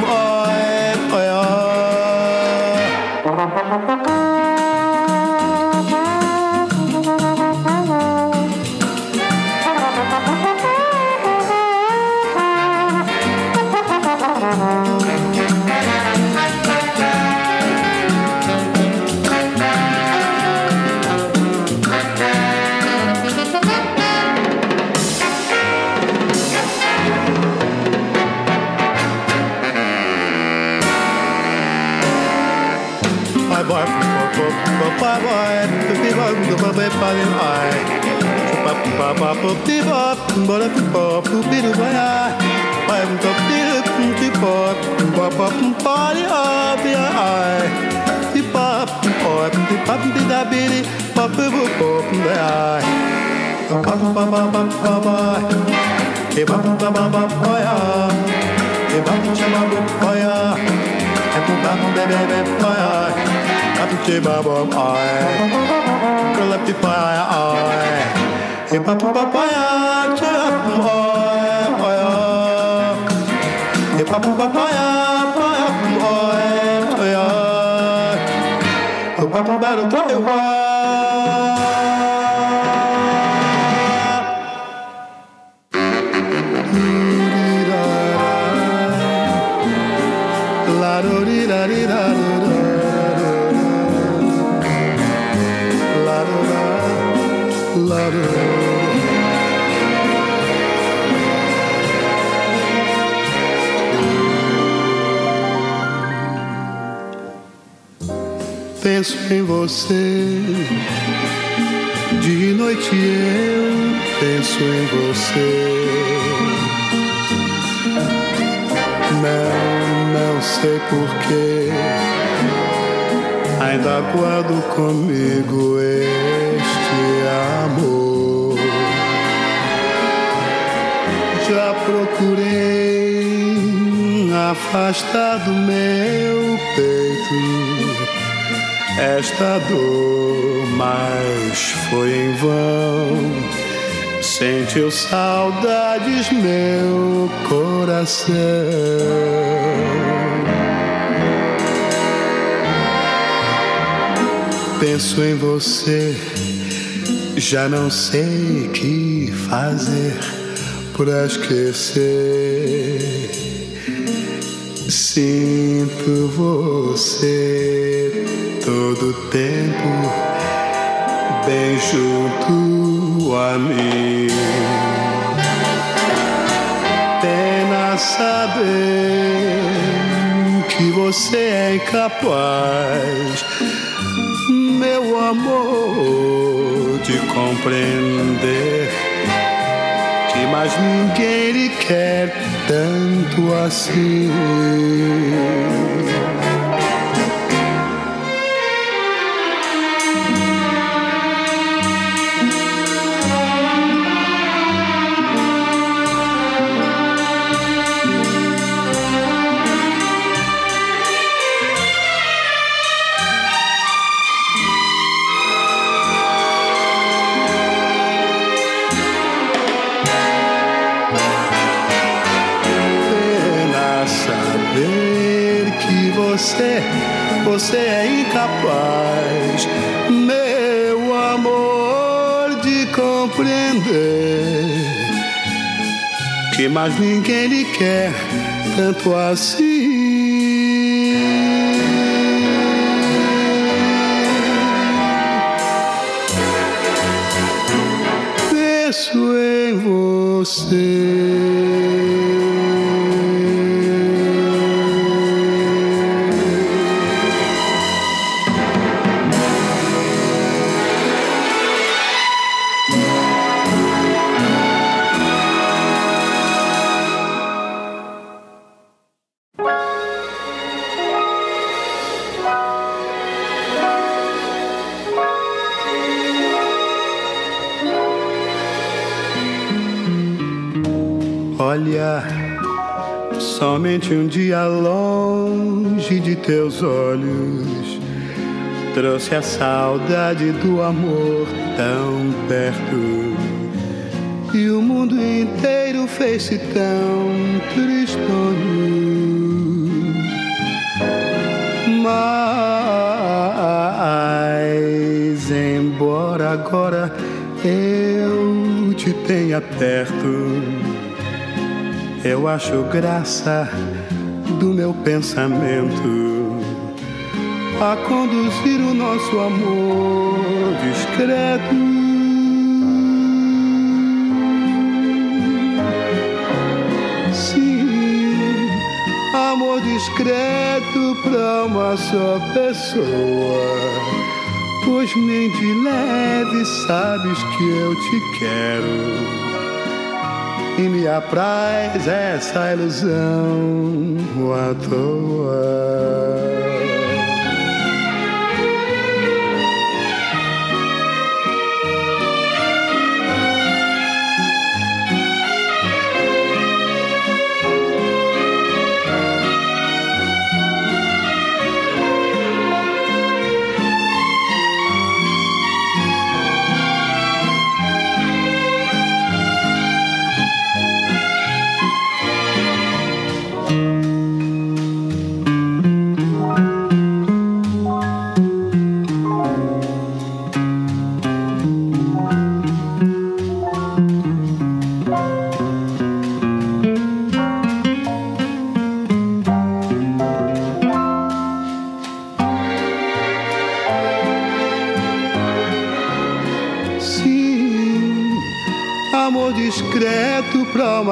Bye. قلبي بايع يبقى بابا بايع شاف مقايع يبقى بابا بايع بايع مقايع يبقى بابا بايع La do dee da dee da do da. Penso em você. De noite eu penso em você. Não, não sei porquê. Ainda guardo comigo este amor. Já procurei afastar do meu peito esta dor, mas foi em vão. Sentiu saudades meu coração. Penso em você, já não sei que fazer para esquecer. Sinto você todo tempo bem junto a mim. Pena saber que você é incapaz, meu amor, de compreender que mais ninguém lhe quer tanto assim. Você é incapaz, meu amor, de compreender que mais ninguém lhe quer tanto assim. Penso em você. Um dia longe de teus olhos trouxe a saudade do amor tão perto. E o mundo inteiro fez-se tão tristonho. Mas, embora agora eu te tenha perto, eu acho graça do meu pensamento a conduzir o nosso amor discreto. Sim, amor discreto pra uma só pessoa. Pois nem de leve sabes que eu te quero e me apraz essa ilusão à toa.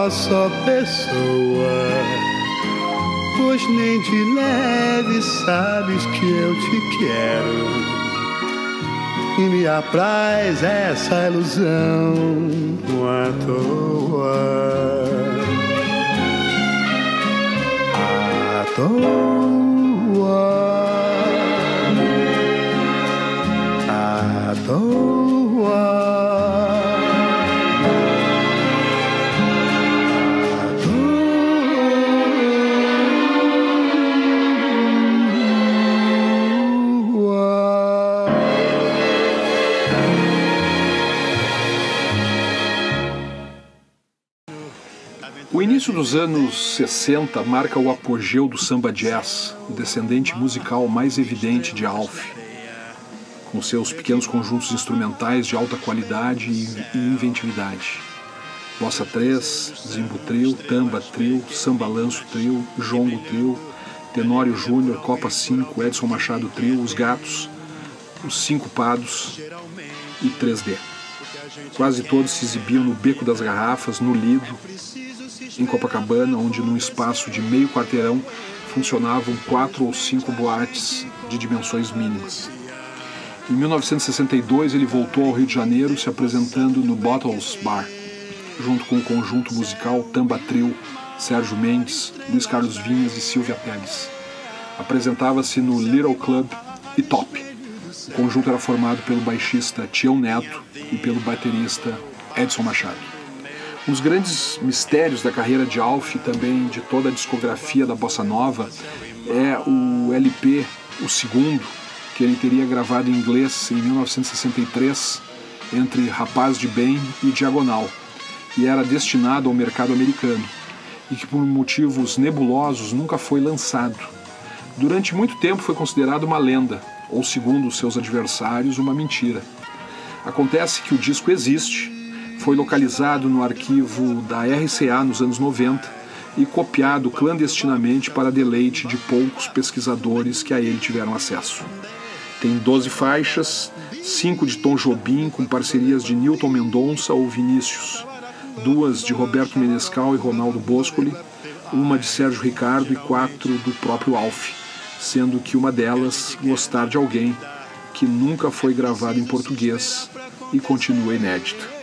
Só pessoa. Pois nem de leve sabes que eu te quero. E me apraz essa ilusão à toa. À toa. Dos anos 60 marca o apogeu do samba jazz, o descendente musical mais evidente de Alf, com seus pequenos conjuntos instrumentais de alta qualidade e inventividade. Bossa 3, Zimbo Trio, Tamba Trio, Samba Lanço Trio, Jongo Trio, Tenório Júnior, Copa 5, Edson Machado Trio, Os Gatos, Os Cinco Pados e 3D. Quase todos se exibiam no Beco das Garrafas, no Lido, em Copacabana, onde num espaço de meio quarteirão funcionavam quatro ou cinco boates de dimensões mínimas. Em 1962 ele voltou ao Rio de Janeiro se apresentando no Bottles Bar, junto com o conjunto musical Tamba Trio, Sérgio Mendes, Luiz Carlos Vinhas e Silvia Teles. Apresentava-se no Little Club e Top. O conjunto era formado pelo baixista Tião Neto e pelo baterista Edson Machado. Um dos grandes mistérios da carreira de Alf e também de toda a discografia da Bossa Nova é o LP, o segundo, que ele teria gravado em inglês em 1963 entre Rapaz de Bem e Diagonal, e era destinado ao mercado americano, e que por motivos nebulosos nunca foi lançado. Durante muito tempo foi considerado uma lenda, ou segundo seus adversários, uma mentira. Acontece que o disco existe foi localizado no arquivo da RCA nos anos 90 e copiado clandestinamente para deleite de poucos pesquisadores que a ele tiveram acesso. Tem 12 faixas, 5 de Tom Jobim com parcerias de Newton Mendonça ou Vinícius, duas de Roberto Menescal e Ronaldo Boscoli, uma de Sérgio Ricardo e quatro do próprio Alf, sendo que uma delas Gostar de Alguém, que nunca foi gravada em português e continua inédita.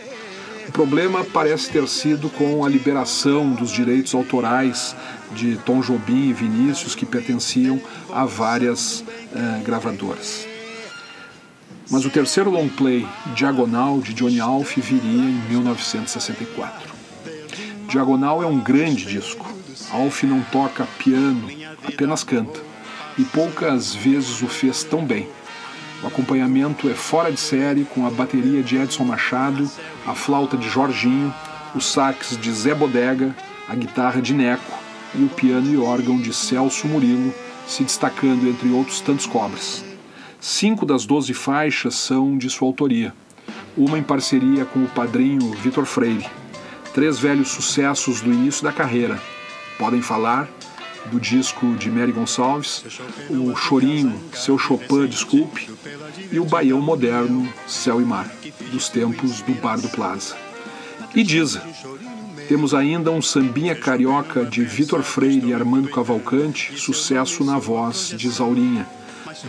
O problema parece ter sido com a liberação dos direitos autorais de Tom Jobim e Vinícius, que pertenciam a várias eh, gravadoras. Mas o terceiro long play, Diagonal, de Johnny Alf, viria em 1964. Diagonal é um grande disco. Alf não toca piano, apenas canta. E poucas vezes o fez tão bem. O acompanhamento é fora de série com a bateria de Edson Machado, a flauta de Jorginho, o sax de Zé Bodega, a guitarra de Neco e o piano e órgão de Celso Murilo, se destacando entre outros tantos cobras. Cinco das doze faixas são de sua autoria, uma em parceria com o padrinho Vitor Freire. Três velhos sucessos do início da carreira. Podem falar do disco de Mary Gonçalves, o Chorinho, Seu Chopin Desculpe, e o Baião Moderno, Céu e Mar, dos tempos do Bar do Plaza. E Diza. Temos ainda um sambinha carioca de Vitor Freire e Armando Cavalcante, sucesso na voz de Zaurinha,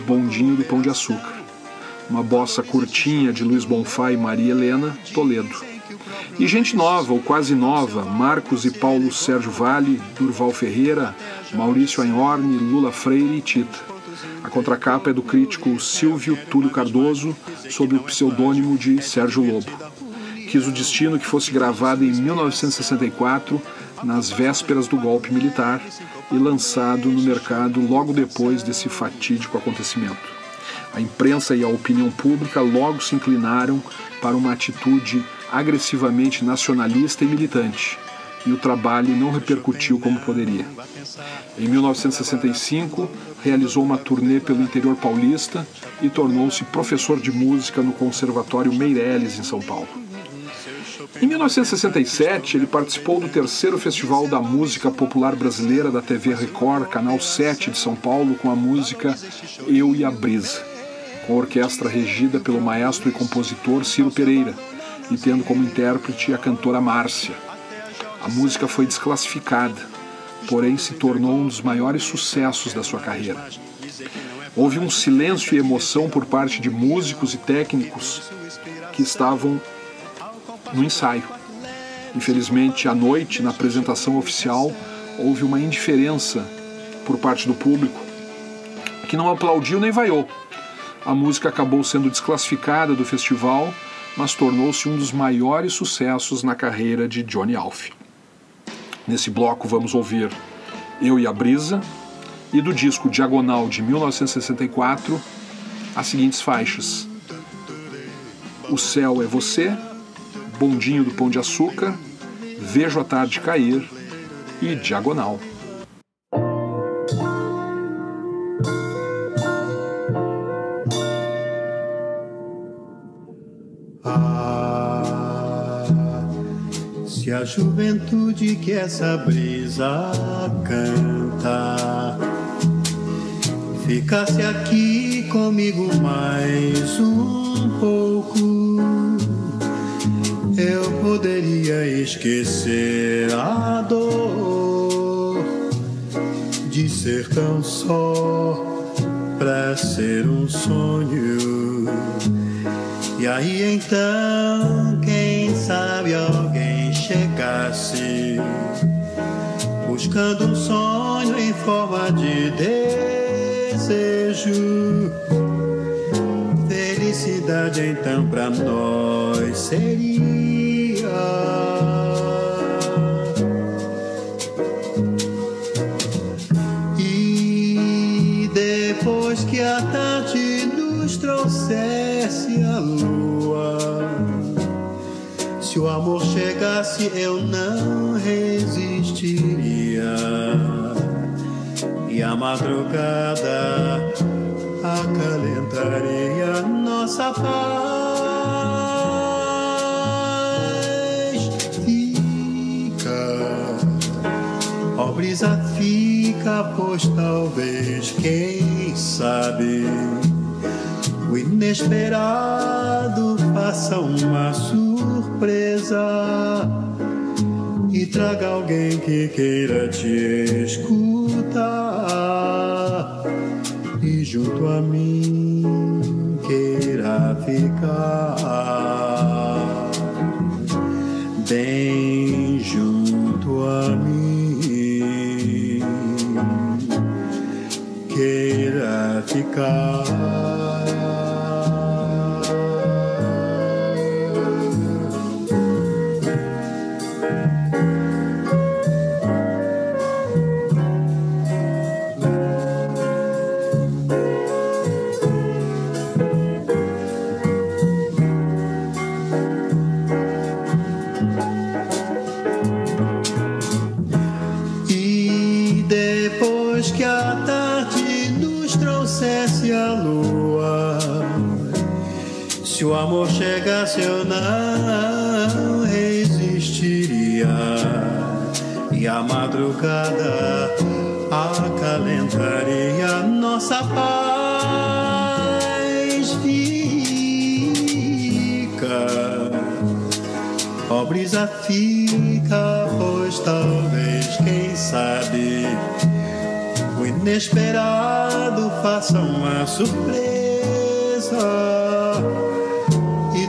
Bondinho do Pão de Açúcar. Uma bossa curtinha de Luiz Bonfá e Maria Helena, Toledo. E gente nova, ou quase nova, Marcos e Paulo Sérgio Vale, Durval Ferreira, Maurício Anhorne, Lula Freire e Tita. A contracapa é do crítico Silvio Túlio Cardoso, sob o pseudônimo de Sérgio Lobo. Quis o destino que fosse gravado em 1964, nas vésperas do golpe militar, e lançado no mercado logo depois desse fatídico acontecimento. A imprensa e a opinião pública logo se inclinaram para uma atitude agressivamente nacionalista e militante, e o trabalho não repercutiu como poderia. Em 1965, realizou uma turnê pelo interior paulista e tornou-se professor de música no Conservatório Meireles, em São Paulo. Em 1967, ele participou do terceiro Festival da Música Popular Brasileira da TV Record, Canal 7 de São Paulo, com a música Eu e a Brisa, com a orquestra regida pelo maestro e compositor Ciro Pereira, e tendo como intérprete a cantora Márcia. A música foi desclassificada, porém se tornou um dos maiores sucessos da sua carreira. Houve um silêncio e emoção por parte de músicos e técnicos que estavam no ensaio. Infelizmente, à noite, na apresentação oficial, houve uma indiferença por parte do público que não aplaudiu nem vaiou. A música acabou sendo desclassificada do festival mas tornou-se um dos maiores sucessos na carreira de Johnny Alf. Nesse bloco vamos ouvir Eu e a Brisa e do disco Diagonal de 1964 as seguintes faixas: O Céu é Você, Bondinho do Pão de Açúcar, Vejo a Tarde Cair e Diagonal. A juventude que essa brisa canta ficasse aqui comigo mais um pouco, eu poderia esquecer a dor de ser tão só pra ser um sonho. E aí então, quem sabe alguém chegasse, buscando um sonho em forma de desejo. Felicidade então para nós seria. Chegasse, eu não resistiria. E a madrugada acalentaria nossa paz. Fica, ó brisa, fica, pois talvez, quem sabe, o inesperado faça uma sua surpresa e traga alguém que queira te escutar. E junto a mim queira ficar. Bem junto a mim queira ficar quisesse eu não resistiria. E a madrugada acalentaria nossa paz fica ó brisa fica pois talvez quem sabe o inesperado faça uma surpresa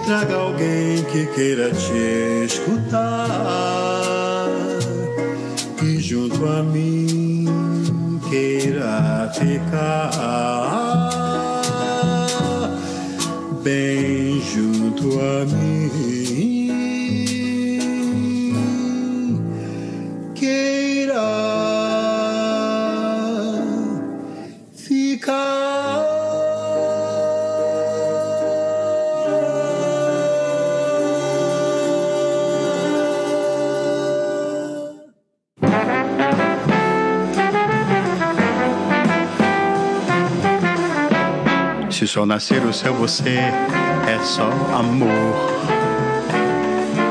traga alguém que queira te escutar e junto a mim queira ficar bem junto a mim. O sol nascer, o céu você é só amor.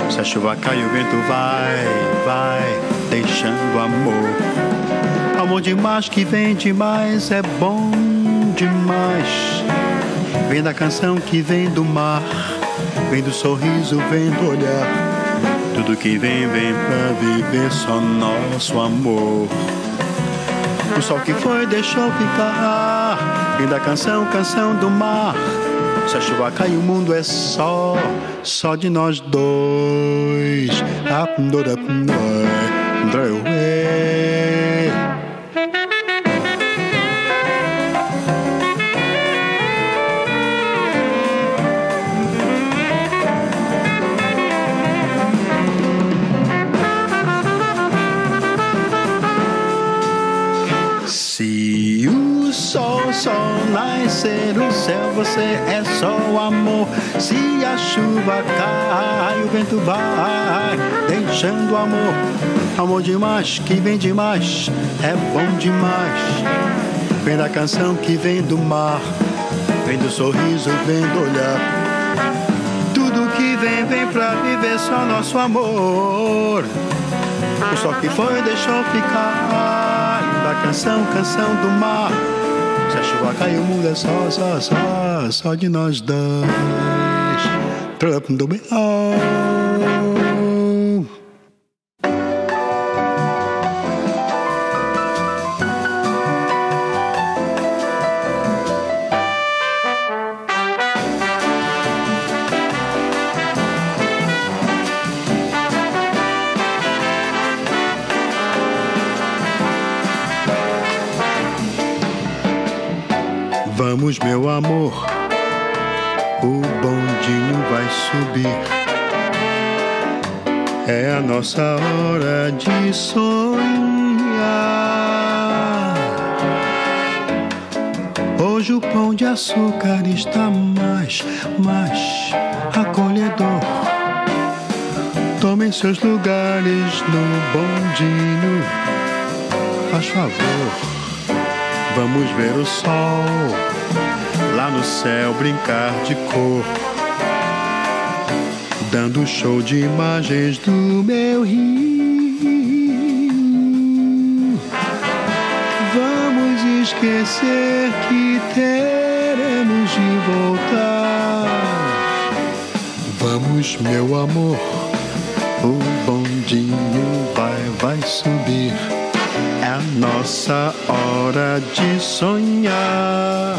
Se a chuva cai, o vento vai, vai, deixando amor. Amor demais que vem demais é bom demais. Vem da canção que vem do mar, vem do sorriso, vem do olhar. Tudo que vem, vem pra viver só nosso amor. O sol que foi deixou ficar Fim da canção, canção do mar. Se a chuva cai, o mundo é só, só de nós dois. Up, chuva cai, o vento vai, deixando amor. Amor demais, que vem demais, é bom demais. Vem da canção que vem do mar, vem do sorriso, vem do olhar. Tudo que vem, vem pra viver só nosso amor. O sol que foi deixou ficar da canção, canção do mar. Se a chuva cai, o mundo é só, só, só, só de nós dois. Do Vamos, meu amor, subir. É a nossa hora de sonhar. Hoje o pão de açúcar está mais, mais acolhedor. Tomem seus lugares no bondinho, faz favor. Vamos ver o sol lá no céu brincar de cor, dando show de imagens do meu rio. Vamos esquecer que teremos de voltar. Vamos, meu amor, o bondinho vai, vai subir a nossa hora de sonhar.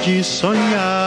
de sonhar.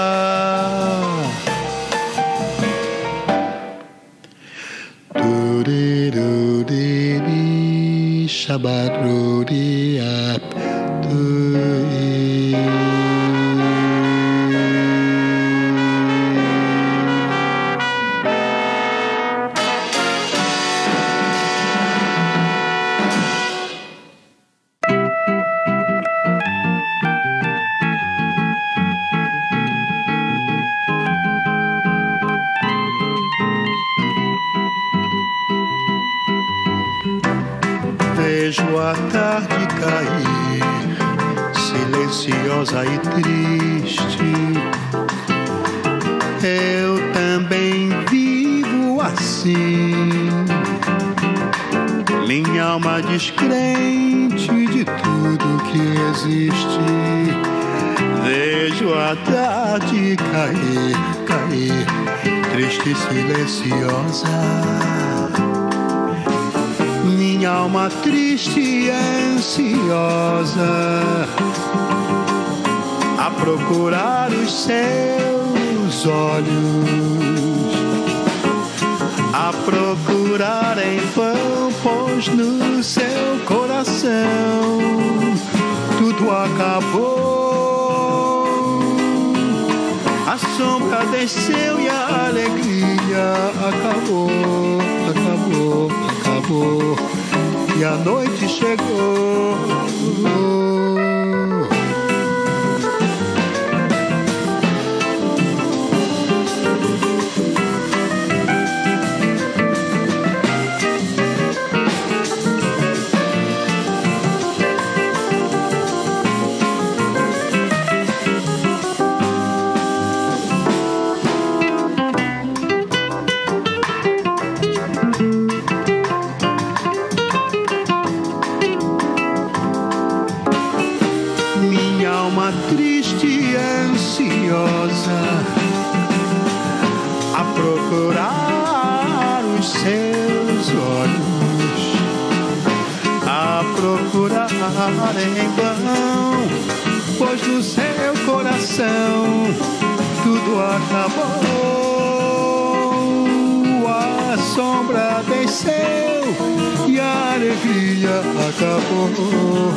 seus olhos a procurar em vão, pois no seu coração tudo acabou. A sombra desceu e a alegria acabou, acabou, acabou. E a noite chegou.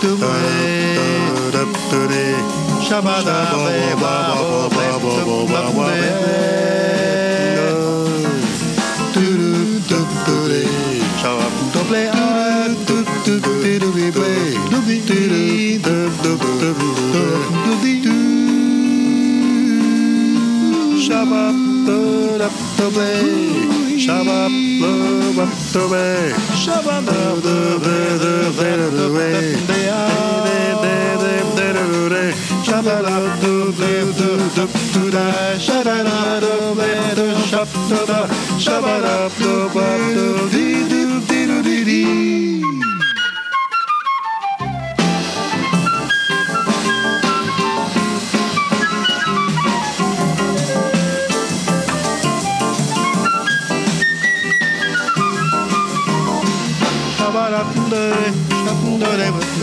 took away. Shabba, Shabba blub up the way. Shabba blub blub blub blub the way. Shabba blub blub blub blub to da. Shabba blub blub blub shab to da. Shabba blub blub blub dee dee dee dee dee.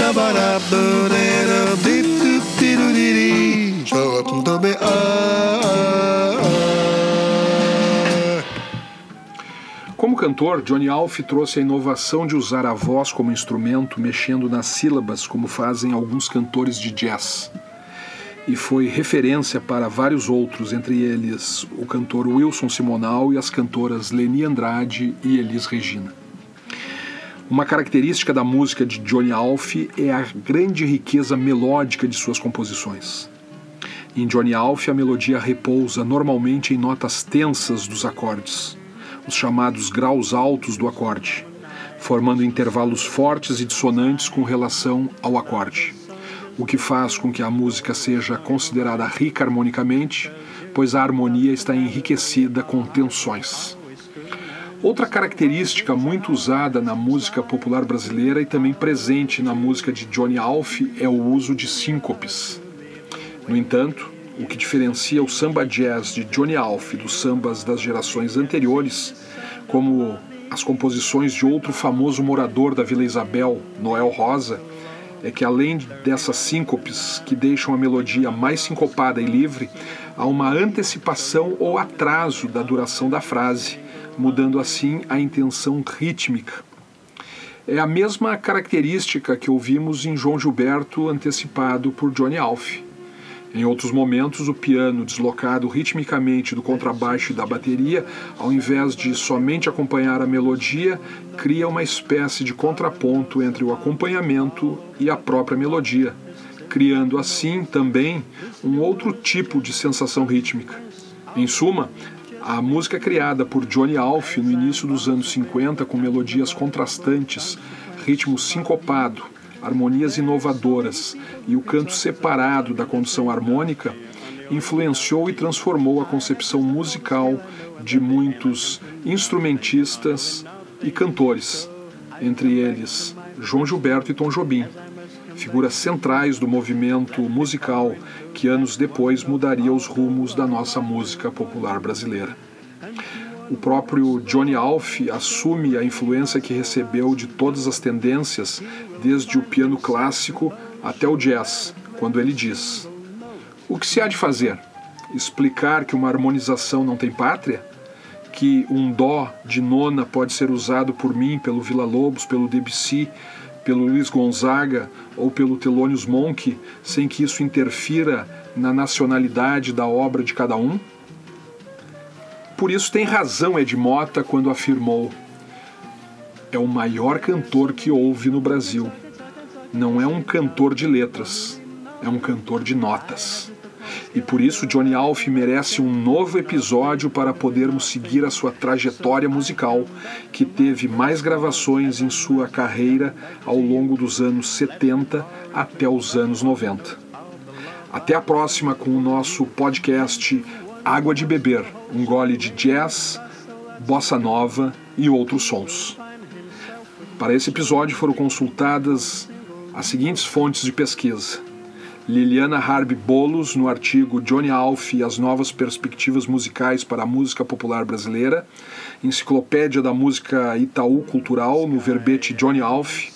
shabab up to Como cantor, Johnny Alf trouxe a inovação de usar a voz como instrumento, mexendo nas sílabas, como fazem alguns cantores de jazz. E foi referência para vários outros, entre eles o cantor Wilson Simonal e as cantoras Leni Andrade e Elis Regina. Uma característica da música de Johnny Alf é a grande riqueza melódica de suas composições. Em Johnny Alf, a melodia repousa normalmente em notas tensas dos acordes, os chamados graus altos do acorde, formando intervalos fortes e dissonantes com relação ao acorde, o que faz com que a música seja considerada rica harmonicamente, pois a harmonia está enriquecida com tensões. Outra característica muito usada na música popular brasileira e também presente na música de Johnny Alf é o uso de síncopes. No entanto, o que diferencia o samba jazz de Johnny Alf dos sambas das gerações anteriores, como as composições de outro famoso morador da Vila Isabel, Noel Rosa, é que além dessas síncopes que deixam a melodia mais sincopada e livre, há uma antecipação ou atraso da duração da frase mudando assim a intenção rítmica. É a mesma característica que ouvimos em João Gilberto, antecipado por Johnny Alf. Em outros momentos, o piano, deslocado ritmicamente do contrabaixo e da bateria, ao invés de somente acompanhar a melodia, cria uma espécie de contraponto entre o acompanhamento e a própria melodia, criando assim também um outro tipo de sensação rítmica. Em suma, a música criada por Johnny Alf no início dos anos 50 com melodias contrastantes, ritmo sincopado, harmonias inovadoras e o canto separado da condição harmônica influenciou e transformou a concepção musical de muitos instrumentistas e cantores, entre eles João Gilberto e Tom Jobim figuras centrais do movimento musical que anos depois mudaria os rumos da nossa música popular brasileira. O próprio Johnny Alf assume a influência que recebeu de todas as tendências, desde o piano clássico até o jazz, quando ele diz: O que se há de fazer? Explicar que uma harmonização não tem pátria? Que um dó de nona pode ser usado por mim, pelo Vila Lobos, pelo Debussy, pelo Luiz Gonzaga ou pelo Thelonious Monk, sem que isso interfira na nacionalidade da obra de cada um? Por isso tem razão Ed Mota quando afirmou: é o maior cantor que houve no Brasil. Não é um cantor de letras, é um cantor de notas. E por isso Johnny Alf merece um novo episódio para podermos seguir a sua trajetória musical, que teve mais gravações em sua carreira ao longo dos anos 70 até os anos 90. Até a próxima com o nosso podcast Água de Beber, um gole de jazz, bossa nova e outros sons. Para esse episódio foram consultadas as seguintes fontes de pesquisa: Liliana Harb Bolos, no artigo Johnny Alf e as novas perspectivas musicais para a música popular brasileira, Enciclopédia da Música Itaú Cultural, no verbete Johnny Alf,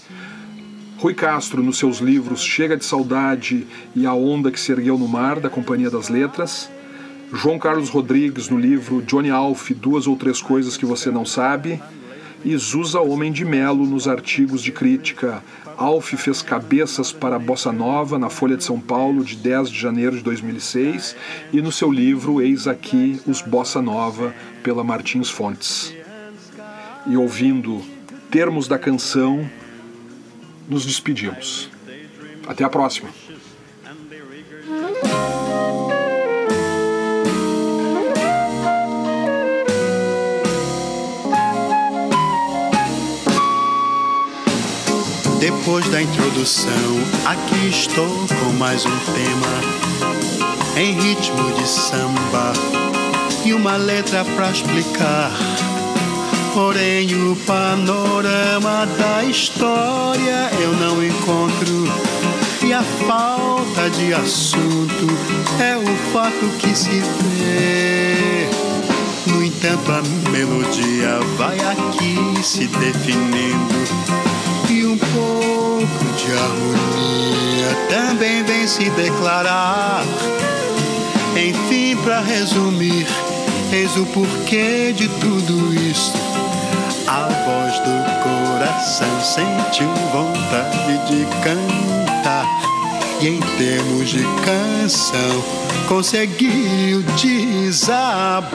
Rui Castro, nos seus livros Chega de Saudade e A Onda que se ergueu no Mar, da Companhia das Letras, João Carlos Rodrigues, no livro Johnny Alf, Duas ou Três Coisas que Você Não Sabe, e Zusa Homem de Melo, nos artigos de crítica Alf fez cabeças para Bossa Nova na Folha de São Paulo de 10 de janeiro de 2006 e no seu livro Eis aqui os Bossa Nova pela Martins Fontes. E ouvindo termos da canção, nos despedimos. Até a próxima. Depois da introdução, aqui estou com mais um tema em ritmo de samba e uma letra pra explicar. Porém, o panorama da história eu não encontro. E a falta de assunto é o fato que se vê. No entanto, a melodia vai aqui se definindo. Um pouco de harmonia também vem se declarar. Enfim, para resumir, eis o porquê de tudo isso. A voz do coração sentiu vontade de cantar. E em termos de canção, conseguiu desabafar.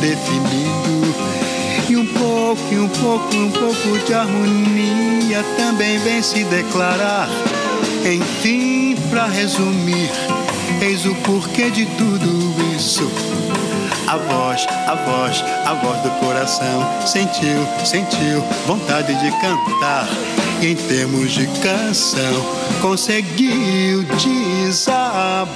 Definindo. E um pouco, e um pouco, um pouco de harmonia também vem se declarar. Enfim, para resumir, eis o porquê de tudo isso. A voz, a voz, a voz do coração sentiu, sentiu vontade de cantar. E em termos de canção, conseguiu desabafar.